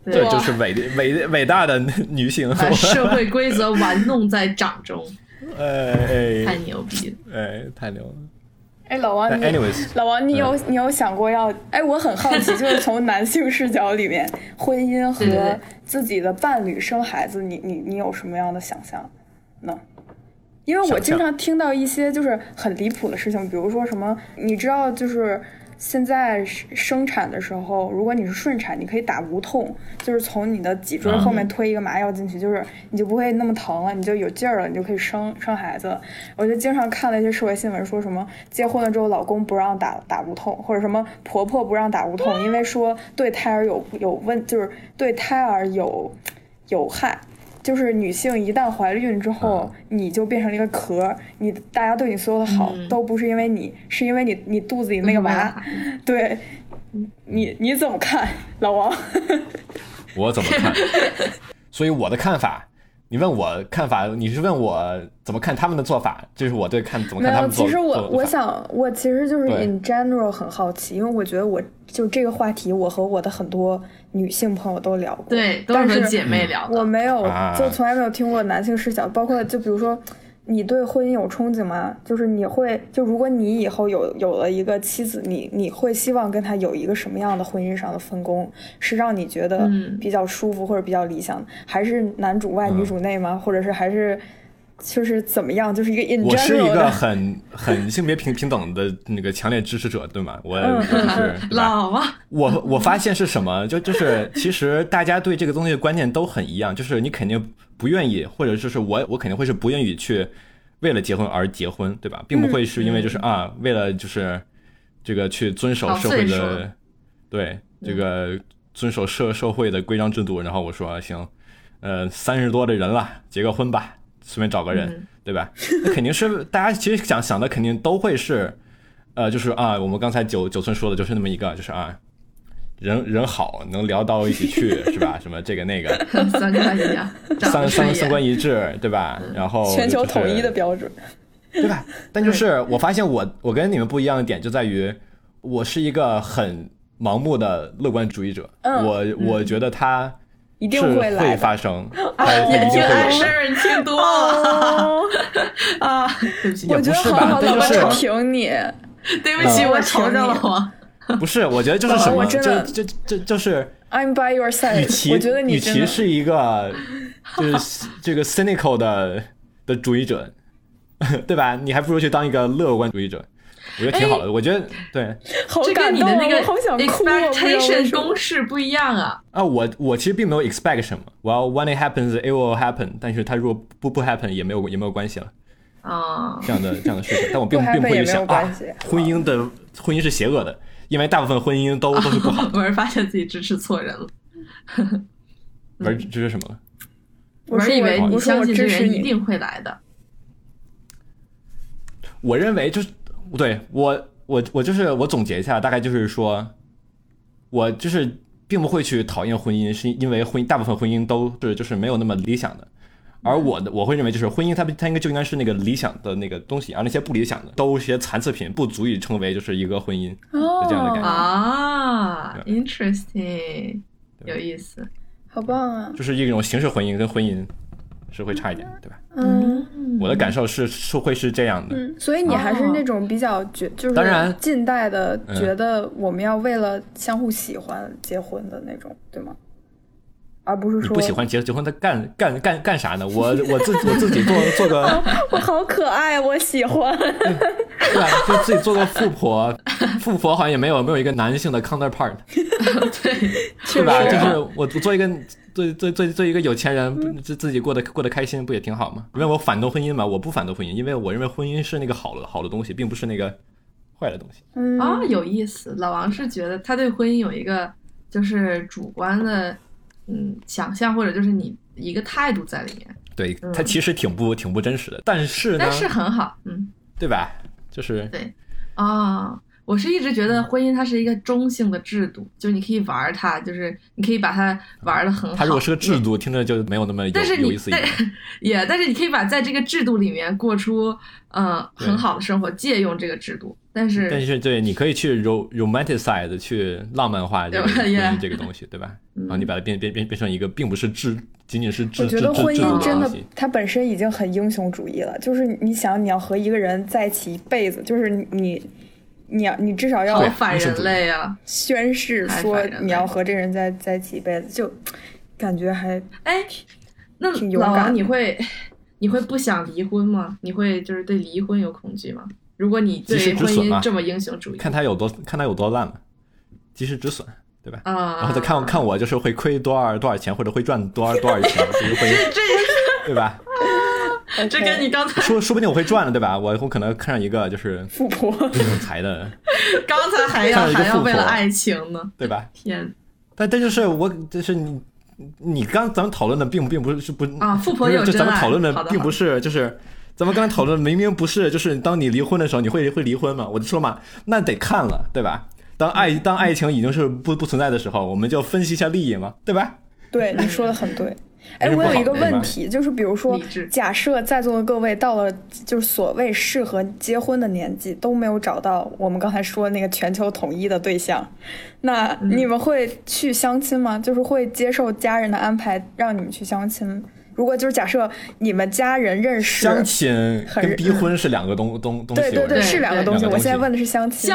这就是伟伟伟大的女性，把社会规则玩弄在掌中，哎，太牛逼了，哎，太牛了。哎，老王，你老王，你有你有想过要？哎，我很好奇，就是从男性视角里面，婚姻和自己的伴侣生孩子，你你你有什么样的想象呢？因为我经常听到一些就是很离谱的事情，比如说什么，你知道就是。现在生产的时候，如果你是顺产，你可以打无痛，就是从你的脊椎后面推一个麻药进去，就是你就不会那么疼了，你就有劲儿了，你就可以生生孩子。我就经常看了一些社会新闻，说什么结婚了之后老公不让打打无痛，或者什么婆婆不让打无痛，因为说对胎儿有有问，就是对胎儿有 有害。就是女性一旦怀了孕之后，你就变成了一个壳，你大家对你所有的好都不是因为你，是因为你你肚子里那个娃。对，你你怎么看，老王？我怎么看？所以我的看法，你问我看法，你是问我怎么看他们的做法？这是我对看怎么看他们做。其实我我想，我其实就是 in general 很好奇，因为我觉得我就这个话题，我和我的很多。女性朋友都聊过，对，都是姐妹聊。我没有，就从来没有听过男性视角。包括就比如说，你对婚姻有憧憬吗？就是你会，就如果你以后有有了一个妻子，你你会希望跟他有一个什么样的婚姻上的分工？是让你觉得比较舒服或者比较理想，还是男主外女主内吗？或者是还是？就是怎么样，就是一个。我是一个很很性别平平等的那个强烈支持者，对吗？我 就是老啊。我我发现是什么？就就是其实大家对这个东西的观念都很一样，就是你肯定不愿意，或者就是我我肯定会是不愿意去为了结婚而结婚，对吧？并不会是因为就是啊，为了就是这个去遵守社会的对这个遵守社社会的规章制度，然后我说行，呃，三十多的人了，结个婚吧。随便找个人，对吧？那肯定是大家其实想想的，肯定都会是，呃，就是啊，我们刚才九九村说的就是那么一个，就是啊，人人好，能聊到一起去，是吧？什么这个那个，三观一样，三三三观一致，对吧？然后全球统一的标准，对吧？但就是我发现我我跟你们不一样的点就在于，我是一个很盲目的乐观主义者，我我觉得他。一定会会发生，眼睛爱事儿听多了 啊！对不起，我觉得好好的差评你，对 不起，我嘲笑了我。不是，我觉得就是什么，就就就就是。I'm by your side。与其与其是一个 就是这个 cynical 的的主义者，对吧？你还不如去当一个乐观主义者。我觉得挺好的，我觉得对，这跟你的那个 expectation 公式不一样啊。啊，我我其实并没有 expect 什么，Well, when it happens it will happen，但是它如果不不 happen 也没有也没有关系了。啊这样的这样的事情，但我并 并不会去想啊，婚姻的婚姻是邪恶的，因为大部分婚姻都都是不好。我是发现自己支持错人了，不是支持什么了？我是以为你相信这人一定会来的。我认为就是对我我我就是我总结一下，大概就是说，我就是并不会去讨厌婚姻，是因为婚姻大部分婚姻都是就是没有那么理想的。而我的我会认为，就是婚姻它它应该就应该是那个理想的那个东西，而那些不理想的都是些残次品，不足以称为就是一个婚姻这样的感觉啊。Interesting，有意思，好棒啊！就是一种形式婚姻跟婚姻是会差一点，对吧？嗯，我的感受是是会是这样的。嗯，所以你还是那种比较觉，就是当然近代的觉得我们要为了相互喜欢结婚的那种，对吗？而不是说不喜欢结结婚，他干干干干啥呢？我我自我自己做做个，我好可爱，我喜欢。对啊，就自己做个富婆，富婆好像也没有没有一个男性的 counterpart，对，对吧？就是我做一个做做做做一个有钱人，自自己过得过得开心，不也挺好吗？因为我反对婚姻嘛，我不反对婚姻，因为我认为婚姻是那个好的好的东西，并不是那个坏的东西。啊，有意思。老王是觉得他对婚姻有一个就是主观的。嗯，想象或者就是你一个态度在里面，对他其实挺不挺不真实的，但是但是很好，嗯，对吧？就是对啊，我是一直觉得婚姻它是一个中性的制度，就是你可以玩它，就是你可以把它玩的很好。它如果是个制度，听着就没有那么有有意思。但 是也，但是你可以把在这个制度里面过出嗯很好的生活，借用这个制度。但是但是对，你可以去 rom romanticize 去浪漫化这个婚姻这个东西，对吧？然后你把它变变变变成一个，并不是制，仅仅是制。我觉得婚姻真的，它本身已经很英雄主义了。就是你想，你要和一个人在一起一辈子，就是你，你要你至少要反人类啊，宣誓说你要和这人在在一起一辈子，就感觉还哎，那老王你会你会不想离婚吗？你会就是对离婚有恐惧吗？如果你对婚姻这么英雄主义，看他有多看他有多烂了，及时止损，对吧？啊，然后再看看我就是会亏多少多少钱，或者会赚多少多少钱，就是会，对吧？这跟你刚才说说不定我会赚了，对吧？我我可能看上一个就是富婆有才的，刚才还要还要为了爱情呢，对吧？天，但但就是我就是你你刚咱们讨论的并并不是不啊，富婆有就咱们讨论的并不是就是。咱们刚才讨论明明不是，就是当你离婚的时候，你会会离婚吗？我就说嘛，那得看了，对吧？当爱当爱情已经是不不存在的时候，我们就分析一下利益嘛，对吧？对，你说的很对。哎，我有一个问题，就是比如说，假设在座的各位到了就是所谓适合结婚的年纪，都没有找到我们刚才说那个全球统一的对象，那你们会去相亲吗？就是会接受家人的安排让你们去相亲？如果就是假设你们家人认识，相亲跟逼婚是两个东东东西。对对对，是两个东西。我现在问的是相亲。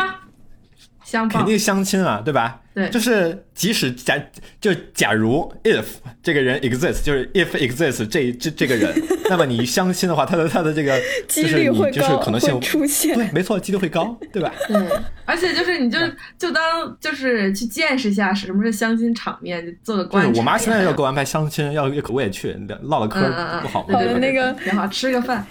相肯定相亲啊，对吧？对，就是即使假就假如 if 这个人 exists，就是 if exists 这这这个人，那么你相亲的话，他的他的这个 几率会就是可能性出现，对，没错，几率会高，对吧？嗯，而且就是你就就当就是去见识一下什么是相亲场面，就做个观察。我妈现在要给我安排相亲，要我也去唠唠嗑，不好吗？好的，那个挺好，吃个饭。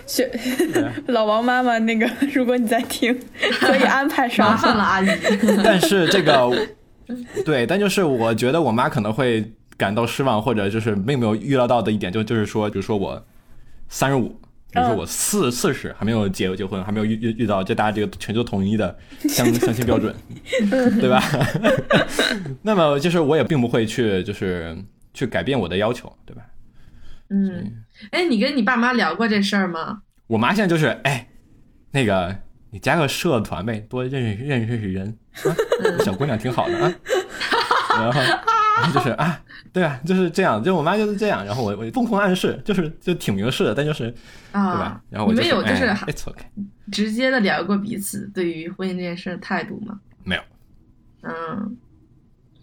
老王妈妈，那个如果你在听，可以安排上。麻烦了，阿姨。但是这个。对，但就是我觉得我妈可能会感到失望，或者就是并没有预料到的一点，就就是说，比如说我三十五，比如说我四四十还没有结结婚，还没有遇遇遇到这大家这个全球统一的相相亲标准，对吧？那么就是我也并不会去就是去改变我的要求，对吧？嗯，哎，你跟你爸妈聊过这事儿吗？我妈现在就是哎，那个。你加个社团呗，多认识认识认识人啊，小姑娘挺好的啊。然后，然后就是啊，对啊，就是这样，就我妈就是这样。然后我我疯狂暗示，就是就挺明示的，但就是啊，对吧？然后我们有就是 it's okay，直接的聊过彼此对于婚姻这件事的态度吗？没有，嗯，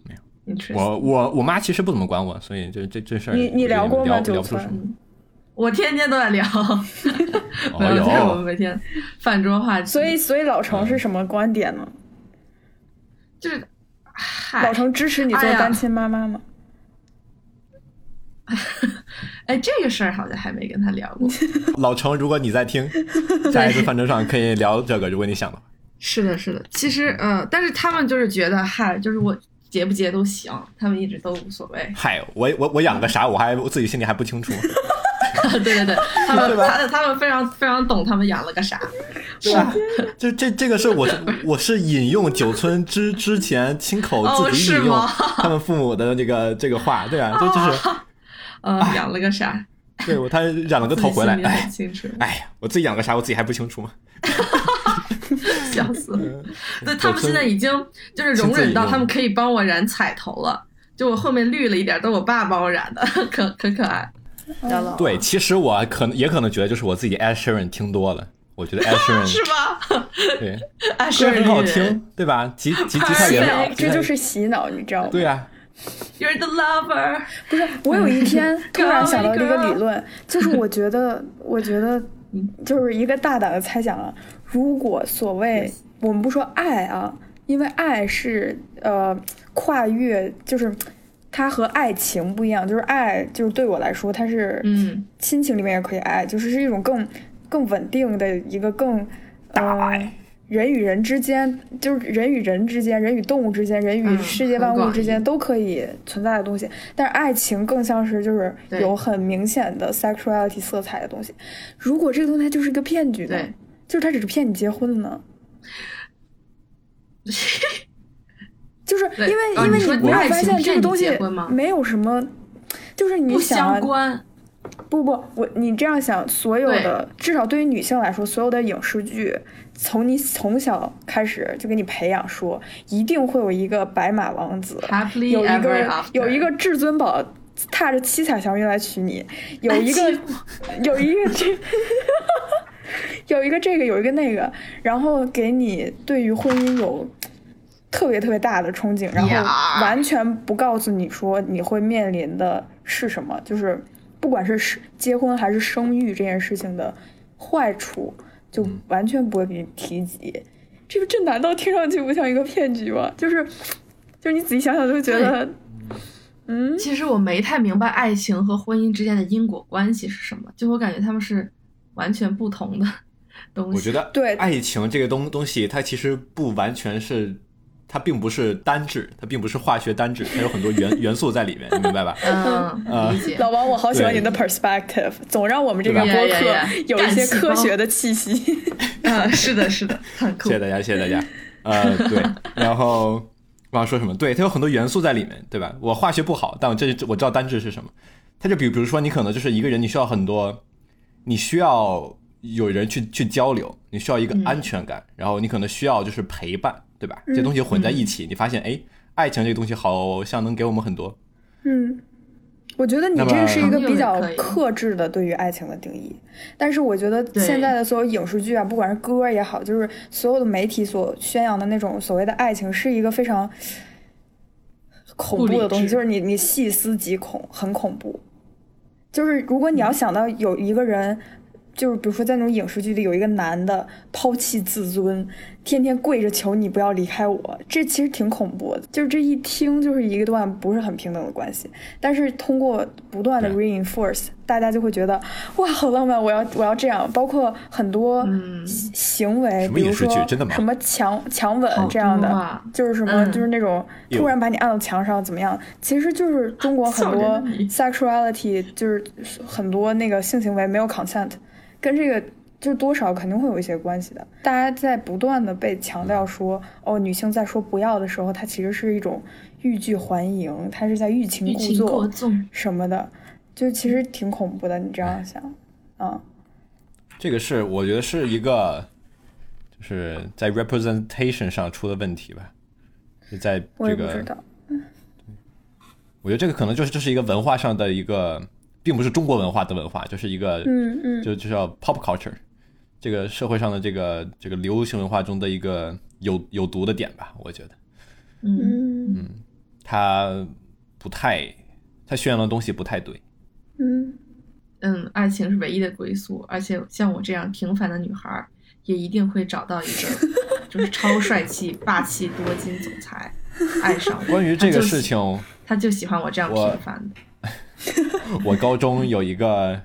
没有。我我我妈其实不怎么管我，所以就这这事儿你你聊过吗？聊不出什么。我天天都在聊，没有，我们每天饭桌话题。所以，所以老程是什么观点呢？就是，老程支持你做单亲妈妈吗？哎，这个事儿好像还没跟他聊过。老程，如果你在听，下一次饭桌上可以聊这个。如果你想的话，是的，是的。其实，呃，但是他们就是觉得，嗨，就是我结不结都行，他们一直都无所谓。嗨，我我我养个啥，我还我自己心里还不清楚。对对对，他们他他们非常非常懂他们养了个啥，是吧？就这这个是我 我是引用九村之之前亲口自己引用他们父母的那个这个话，对啊，就就是呃养了个啥？对我他染了个头回来，哎哎呀，我自己养个啥，我自己还不清楚吗？笑死了！对他们现在已经就是容忍到他们可以帮我染彩头了，就我后面绿了一点，都我爸帮我染的，可可可爱。对，其实我可能也可能觉得，就是我自己 Ed Sheeran 听多了，我觉得 Ed Sheeran 是吧？对，歌很好听，对吧？吉吉吉他也好，这就是洗脑，你知道吗？对呀。You're the lover。不是，我有一天 突然想到这个理论，就是我觉得，我觉得就是一个大胆的猜想啊。如果所谓我们不说爱啊，因为爱是呃跨越，就是。它和爱情不一样，就是爱，就是对我来说，它是，嗯，亲情里面也可以爱，就是是一种更更稳定的一个更，呃，人与人之间，就是人与人之间，人与动物之间，人与世界万物之间都可以存在的东西。但是爱情更像是就是有很明显的 sexuality 色彩的东西。如果这个东西它就是一个骗局呢？就是他只是骗你结婚呢？就是因为因为你没有发现这个东西没有什么，就是你想不不我你这样想，所有的至少对于女性来说，所有的影视剧从你从小开始就给你培养说，一定会有一个白马王子，有一个有一个至尊宝踏着七彩祥云来娶你，有一个有一个这 有一个这个有一个那个，然后给你对于婚姻有。特别特别大的憧憬，然后完全不告诉你说你会面临的是什么，就是不管是结婚还是生育这件事情的坏处，就完全不会给你提及。这个这难道听上去不像一个骗局吗？就是，就是你仔细想想就觉得，嗯，其实我没太明白爱情和婚姻之间的因果关系是什么，就我感觉他们是完全不同的东西。我觉得对爱情这个东东西，它其实不完全是。它并不是单质，它并不是化学单质，它有很多元元素在里面，你明白吧？嗯，理解。老王，我好喜欢你的 perspective，总让我们这个播客有一些科学的气息。嗯，是的，是的，很酷。谢谢大家，谢谢大家。呃，对，然后刚刚说什么？对，它有很多元素在里面，对吧？我化学不好，但我这我知道单质是什么。它就比比如说，你可能就是一个人，你需要很多，你需要有人去去交流，你需要一个安全感，然后你可能需要就是陪伴。对吧？这些东西混在一起，你发现，哎，爱情这个东西好像能给我们很多。嗯，我觉得你这个是一个比较克制的对于爱情的定义。但是我觉得现在的所有影视剧啊，不管是歌也好，就是所有的媒体所宣扬的那种所谓的爱情，是一个非常恐怖的东西。就是你你细思极恐，很恐怖。就是如果你要想到有一个人。就是比如说，在那种影视剧里，有一个男的抛弃自尊，天天跪着求你不要离开我，这其实挺恐怖的。就是这一听就是一个段不是很平等的关系，但是通过不断的 reinforce，大家就会觉得哇，好浪漫，我要我要这样。包括很多行为，比如说什么强强吻这样的，就是什么就是那种突然把你按到墙上怎么样，其实就是中国很多 sexuality，就是很多那个性行为没有 consent。跟这个就多少肯定会有一些关系的。大家在不断的被强调说，哦，女性在说不要的时候，她其实是一种欲拒还迎，她是在欲擒故纵什么的，就其实挺恐怖的。你这样想，嗯，这个是我觉得是一个，就是在 representation 上出的问题吧，就在这个，我觉得这个可能就是这是一个文化上的一个。并不是中国文化的文化，就是一个，嗯嗯，就就叫 pop culture，这个社会上的这个这个流行文化中的一个有有毒的点吧，我觉得，嗯。嗯，他不太，他宣扬的东西不太对，嗯。嗯，爱情是唯一的归宿，而且像我这样平凡的女孩，也一定会找到一个 就是超帅气、霸气、多金总裁爱上。关于这个事情，他就喜欢我这样平凡的。我高中有一个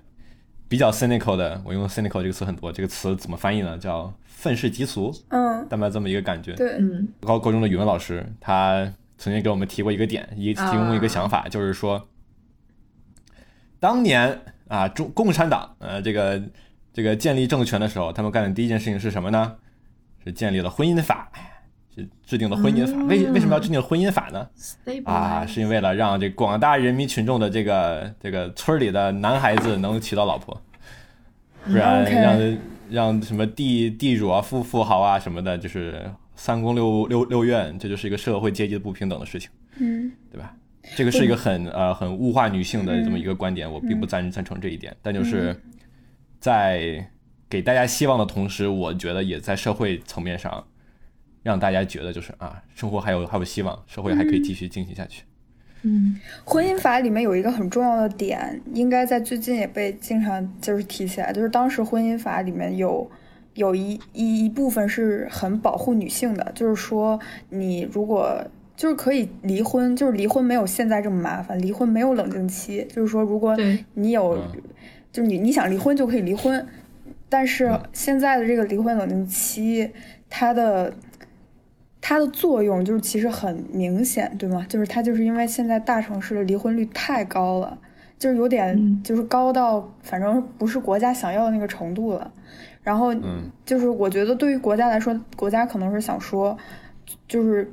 比较 cynical 的，我用 cynical 这个词很多，这个词怎么翻译呢？叫愤世嫉俗，嗯，大概这么一个感觉。对，嗯高高中的语文老师，他曾经给我们提过一个点，一提供一个想法，就是说，当年啊，中共产党呃这个这个建立政权的时候，他们干的第一件事情是什么呢？是建立了婚姻法，是制定的婚姻法。为为什么要制定婚姻法呢？啊，是因为了让这广大人民群众的这个这个村里的男孩子能娶到老婆，不然让让什么地地主啊、富富豪啊什么的，就是三宫六六六院，这就是一个社会阶级的不平等的事情，嗯对吧？这个是一个很呃很物化女性的这么一个观点，我并不赞赞成这一点。但就是在给大家希望的同时，我觉得也在社会层面上让大家觉得就是啊，生活还有还有希望，社会还可以继续进行下去。嗯婚姻法里面有一个很重要的点，应该在最近也被经常就是提起来，就是当时婚姻法里面有有一一一部分是很保护女性的，就是说你如果就是可以离婚，就是离婚没有现在这么麻烦，离婚没有冷静期，就是说如果你有嗯就是你你想离婚就可以离婚，但是嗯现在的这个离婚冷静期，它的它的作用就是其实很明显，对吗？就是它就是因为现在大城市的离婚率太高了，就是有点嗯就是高到反正不是国家想要的那个程度了。然后嗯就是我觉得对于国家来说，国家可能是想说，就是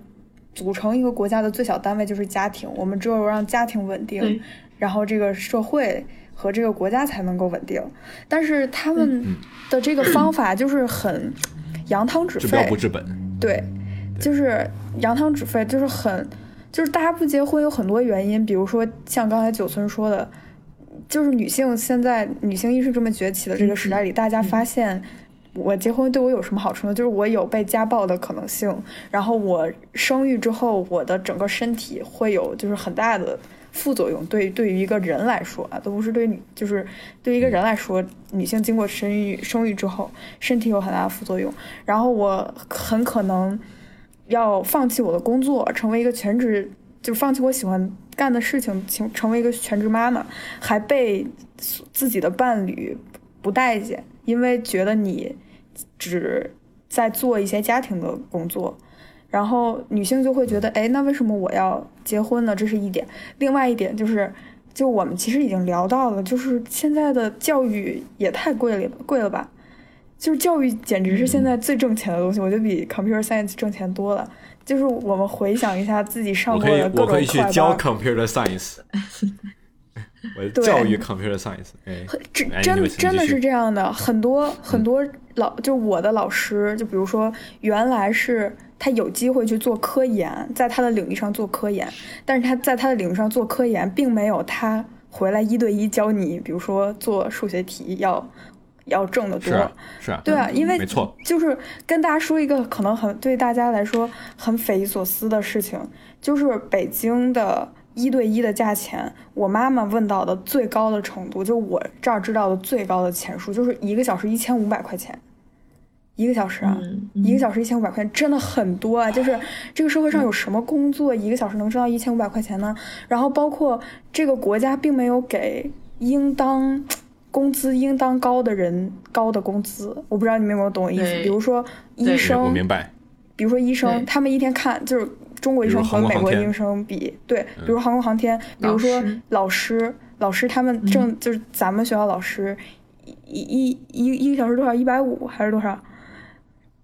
组成一个国家的最小单位就是家庭，我们只有让家庭稳定，然后这个社会和这个国家才能够稳定。但是他们嗯的这个方法就是很 扬汤止治标沸，不治本。对，就是扬汤止沸，就是很，就是大家不结婚有很多原因，比如说像刚才九村说的，就是女性现在女性意识这么崛起的这个时代里，大家发现。我结婚对我有什么好处呢？就是我有被家暴的可能性，然后我生育之后，我的整个身体会有就是很大的副作用。对对于一个人来说啊，都不是对女，就是对于一个人来说，女性经过生育生育之后，身体有很大的副作用。然后我很可能要放弃我的工作，成为一个全职，就放弃我喜欢干的事情，成成为一个全职妈妈，还被自己的伴侣不待见，因为觉得你只在做一些家庭的工作。然后女性就会觉得，哎，那为什么我要结婚呢？这是一点。另外一点就是，就我们其实已经聊到了，就是现在的教育也太贵了，贵了吧？就是教育简直是现在最挣钱的东西，我觉得比 computer science 挣钱多了。就是我们回想一下自己上过的各我可以去教班，computer science，我教育 computer science。哎，真哎真真的是这样的，很多很多老就我的老师，就比如说原来是他有机会去做科研，在他的领域上做科研，但是他在他的领域上做科研，并没有他回来一对一教你，比如说做数学题要要挣得多。是啊是啊，对啊，因为没错，就是跟大家说一个可能很对大家来说很匪夷所思的事情，就是北京的一对一的价钱，我妈妈问到的最高的程度，就我这儿知道的最高的钱数，就是一个小时一千五百块钱，一个小时啊，嗯一个小时一千五百块钱真的很多啊！就是这个社会上有什么工作一个小时能挣到一千五百块钱呢？然后包括这个国家并没有给应当工资应当高的人高的工资，我不知道你们有没有懂我意思。比如说医生我生，明白。比如说医生，他们一天看就是中国医生和美国医生比，对，比如航空航天，比如说老师，老师他们挣、就是咱们学校老师一一一一个小时多少？一百五还是多少？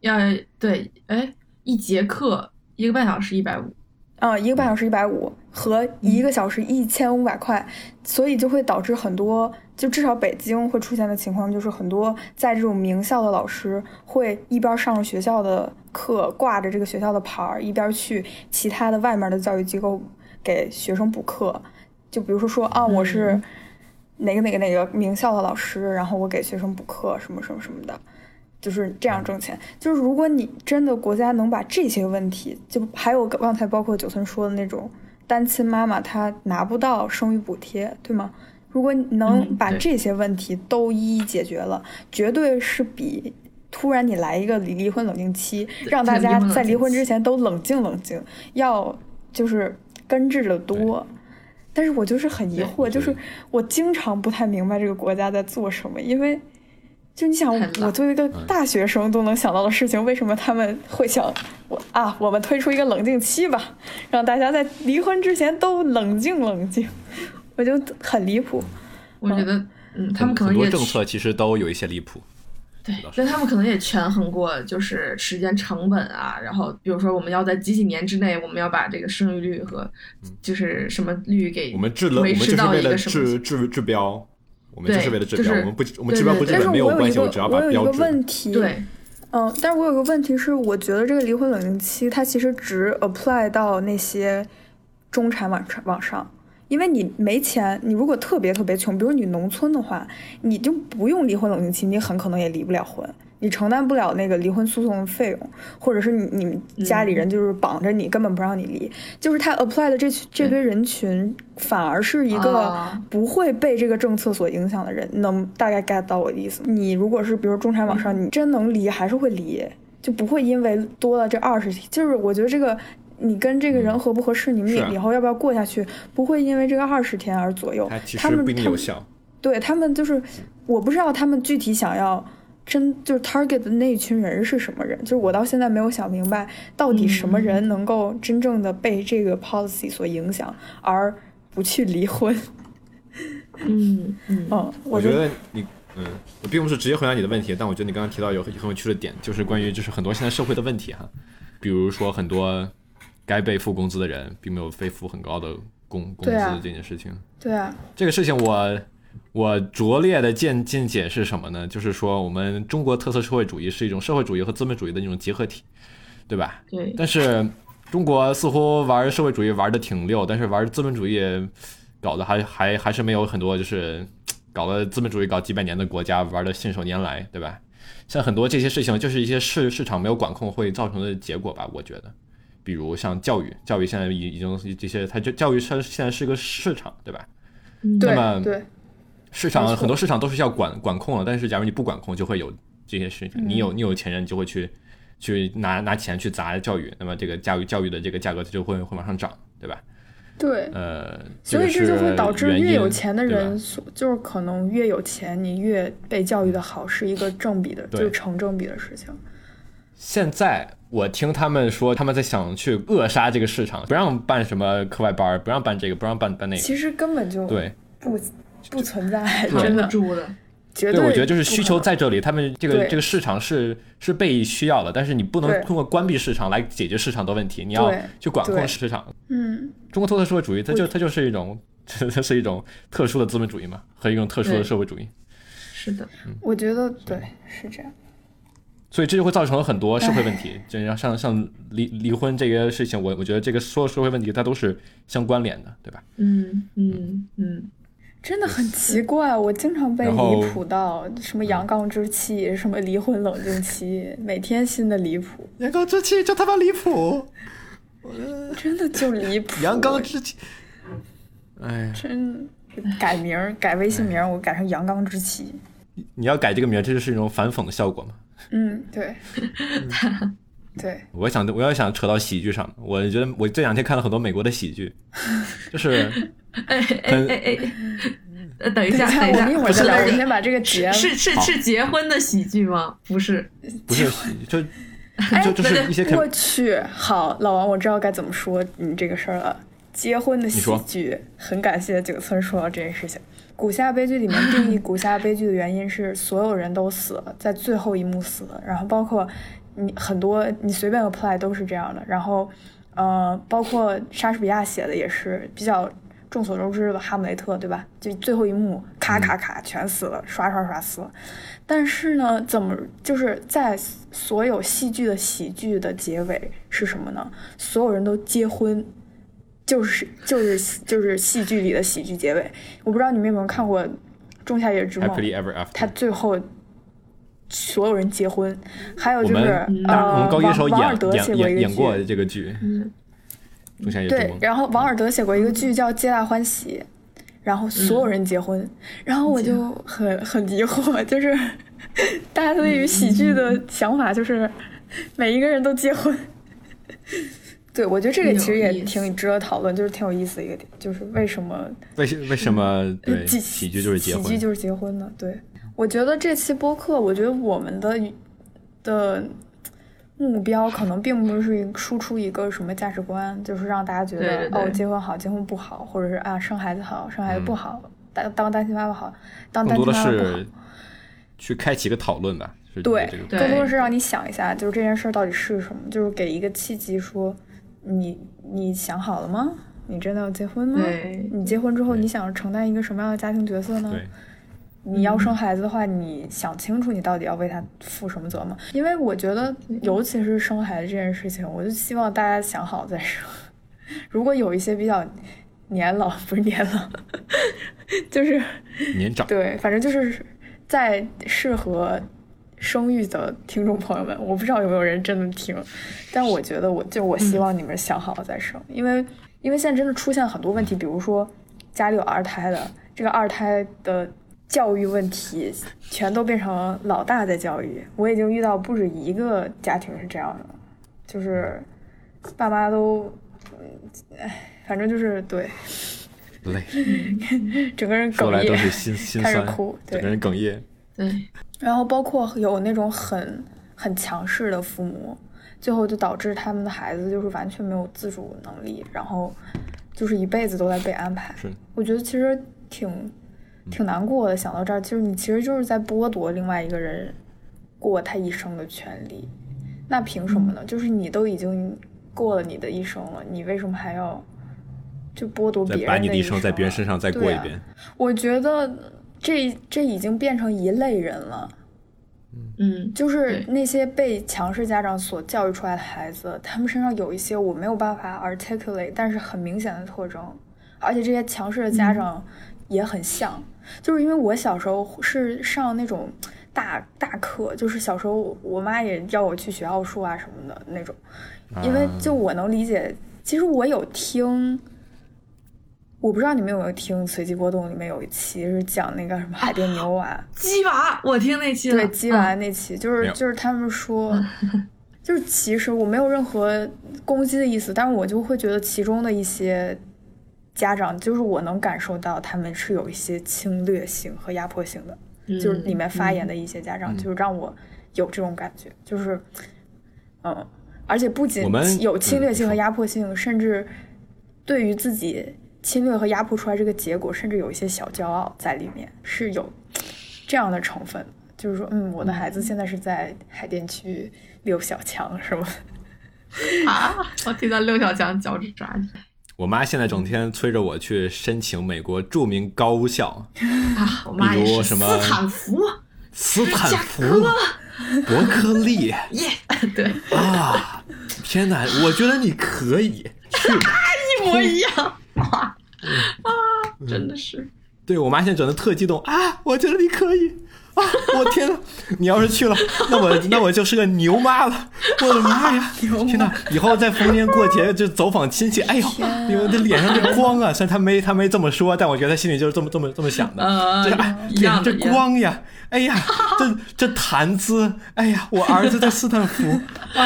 要对，哎，一节课一个半小时一百五，啊、一个半小时一百五和一个小时一千五百块，所以就会导致很多，就至少北京会出现的情况，就是很多在这种名校的老师会一边上着学校的课，挂着这个学校的牌儿，一边去其他的外面的教育机构给学生补课。就比如说说啊，我是嗯哪个哪个哪个名校的老师，然后我给学生补课，什么什么什么的。就是这样挣钱。就是如果你真的国家能把这些问题，就还有刚才包括九村说的那种单亲妈妈她拿不到生育补贴，对吗？如果你能把这些问题都一一解决了，绝对是比突然你来一个离离婚冷静期，让大家在离婚之前都冷静冷静，要就是根治的多。但是我就是很疑惑，就是我经常不太明白这个国家在做什么，因为就你想，我作为一个大学生都能想到的事情，为什么他们会想我啊？我们推出一个冷静期吧，让大家在离婚之前都冷静冷静，我就很离谱。我觉得，嗯，他们可能很多政策其实都有一些离谱。对，但他们可能也权衡过，就是时间成本啊，然后比如说我们要在几几年之内，我们要把这个生育率和就是什么率给我们治了，我们就是为了治治治标，我们就是为了治标，我们不我们治标不治本没有关系，我只要把标准。问题，对，嗯，但是我有个问题是，我觉得这个离婚冷静期它其实只 apply 到那些中产往上往上。因为你没钱，你如果特别特别穷，比如你农村的话，你就不用离婚冷静期，你很可能也离不了婚，你承担不了那个离婚诉讼的费用，或者是你你们家里人就是绑着你，根本不让你离。就是他 apply 的这这堆人群，反而是一个不会被这个政策所影响的人，能大概 get 到我的意思？你如果是比如中产往上，你真能离还是会离，就不会因为多了这二十题，就是我觉得这个。你跟这个人合不合适？你们以后要不要过下去？不会因为这个二十天而左右。他们不一定有效。对他们就是，我不知道他们具体想要真就是 target 的那一群人是什么人。就是我到现在没有想明白，到底什么人能够真正的被这个 policy 所影响而不去离婚。嗯嗯嗯，我觉得你嗯，我并不是直接回答你的问题，但我觉得你刚刚提到有很有趣的点，就是关于就是很多现在社会的问题哈，比如说很多。该被付工资的人，并没有被付很高的工工资这件事情。对啊，这个事情我我拙劣的见见解是什么呢？就是说，我们中国特色社会主义是一种社会主义和资本主义的那种结合体，对吧？对。但是中国似乎玩社会主义玩的挺溜，但是玩资本主义搞得还还还是没有很多，就是搞了资本主义搞几百年的国家玩的信手拈来，对吧？像很多这些事情，就是一些市市场没有管控会造成的结果吧？我觉得。比如像教育，教育现在已已经这些，它就教育它现在是个市场，对吧？那么市场很多市场都是要管管控的，但是假如你不管控，就会有这些事情。你有你有钱人，你就会去去拿拿钱去砸教育，那么这个教育教育的这个价格就会会往上涨，对吧？对，呃，所以这就会导致越有钱的人，就是可能越有钱，你越被教育的好，是一个正比的，就是成正比的事情。现在。我听他们说，他们在想去扼杀这个市场，不让办什么课外班，不让办这个，不让办办那个。其实根本就对不不存在，真的住的。对，我觉得就是需求在这里，他们这个这个市场是是被需要的，但是你不能通过关闭市场来解决市场的问题，你要去管控市场。嗯，中国特色社会主义，它就它就是一种，它是一种特殊的资本主义嘛，和一种特殊的社会主义。是的，我觉得对，是这样。所以这就会造成了很多社会问题，就像像像离离婚这个事情，我我觉得这个所有社会问题它都是相关联的，对吧？嗯嗯嗯，真的很奇怪，我经常被离谱到什么阳刚之气，什么离婚冷静期，每天新的离谱。阳刚之气就他妈离谱，真的就离谱。阳刚之气，哎，真改名改微信名，我改成阳刚之气。你要改这个名，这就是一种反讽的效果吗？嗯，对，对，我想，我要想扯到喜剧上，我觉得我这两天看了很多美国的喜剧，就是，哎哎哎哎，等一下，等一下，我是我先把这个结是是是结婚的喜剧吗？不是，不是，就就就是一些我去，好，老王，我知道该怎么说你这个事儿了，结婚的喜剧，很感谢九村说到这件事情。古夏悲剧里面 定义古夏悲剧的原因是所有人都死了，在最后一幕死了，然后包括你很多你随便 apply 都是这样的，然后呃，包括莎士比亚写的也是比较众所周知的哈姆雷特，对吧？就最后一幕咔咔咔全死了，刷刷刷死了。但是呢，怎么就是在所有戏剧的喜剧的结尾是什么呢？所有人都结婚。就是就是就是戏剧里的喜剧结尾，我不知道你们有没有看过《仲夏夜之梦》，他最后所有人结婚，还有就是呃，王王尔德写过一个剧，这个剧，仲夏夜之梦。对，然后王尔德写过一个剧叫《皆大欢喜》，然后所有人结婚，然后我就很很疑惑，就是 大家对于喜剧的想法就是每一个人都结婚。对，我觉得这个其实也挺值得讨论，就是挺有意思的一个点，就是为什么为什为什么对喜剧就是结婚？喜剧就是结婚呢？对，我觉得这期播客，我觉得我们的的目标可能并不是输出一个什么价值观，就是让大家觉得哦，结婚好，结婚不好，或者是啊，生孩子好，生孩子不好，当当单亲妈妈好，当单亲妈妈不好。去开启一个讨论吧。对，更多的是让你想一下，就是这件事到底是什么，就是给一个契机，说你你想好了吗？你真的要结婚吗？你结婚之后，你想承担一个什么样的家庭角色呢？你要生孩子的话，你想清楚你到底要为他负什么责吗？因为我觉得，尤其是生孩子这件事情，我就希望大家想好再生。如果有一些比较年老，不是年老，就是年长，对，反正就是。在适合生育的听众朋友们，我不知道有没有人真的听，但我觉得，我就我希望你们想好了再生，因为因为现在真的出现很多问题，比如说家里有二胎的，这个二胎的教育问题全都变成老大在教育。我已经遇到不止一个家庭是这样的，就是爸妈都，哎，反正就是对。累，整个人哽咽，都是心心酸，哭，整个人哽咽。对，然后包括有那种很很强势的父母，最后就导致他们的孩子就是完全没有自主能力，然后就是一辈子都在被安排。是，我觉得其实挺挺难过的。想到这儿，其实你其实就是在剥夺另外一个人过他一生的权利。那凭什么呢？就是你都已经过了你的一生了，你为什么还要？就剥夺别人把你的一生在别人身上再过一遍。我觉得这这已经变成一类人了。嗯，就是那些被强势家长所教育出来的孩子，他们身上有一些我没有办法 articulate，但是很明显的特征，而且这些强势的家长也很像。就是因为我小时候是上那种大大课，就是小时候我妈也要我去学奥数啊什么的那种，因为就我能理解，其实我有听。我不知道你们有没有听《随机波动》里面有一期是讲那个什么海淀牛娃鸡娃，我听那期对鸡娃那期就是就是他们说，就是其实我没有任何攻击的意思，但是我就会觉得其中的一些家长，就是我能感受到他们是有一些侵略性和压迫性的，就是里面发言的一些家长，就是让我有这种感觉，就是嗯，而且不仅有侵略性和压迫性，甚至对于自己。侵略和压迫出来这个结果，甚至有一些小骄傲在里面，是有这样的成分。就是说，嗯，我的孩子现在是在海淀区六小强，是吗？啊！我听到六小强脚趾抓你。我妈现在整天催着我去申请美国著名高校啊，我妈也是。斯坦福、斯坦福、伯克利，耶，对啊！天哪，我觉得你可以去，一模一样。啊啊！真的是，对我妈现在整的特激动啊！我觉得你可以啊！我天呐，你要是去了，那我那我就是个牛妈了！我的妈呀！天呐，以后在逢年过节就走访亲戚，哎呦，你们这脸上这光啊！虽然他没他没这么说，但我觉得他心里就是这么这么这么想的。这脸上这光呀！哎呀，这 这谈资！哎呀，我儿子在斯坦福。啊！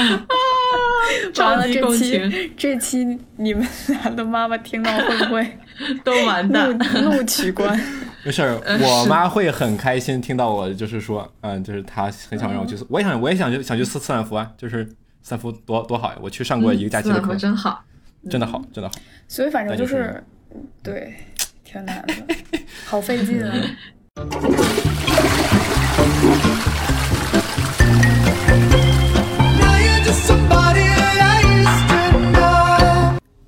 完了，这期这期你们俩的妈妈听到会不会都完蛋？怒取关。没事儿，我妈会很开心听到我，就是说，嗯，就是她很想让我去，我也想，我也想去，想去斯斯坦福啊，就是斯坦福多多好呀！我去上过一个假期的课，真好，真的好，真的好。所以反正就是，对，挺难的，好费劲啊。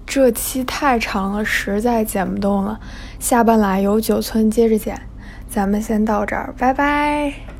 这期太长了，实在剪不动了。下半拉有九村接着剪，咱们先到这儿，拜拜。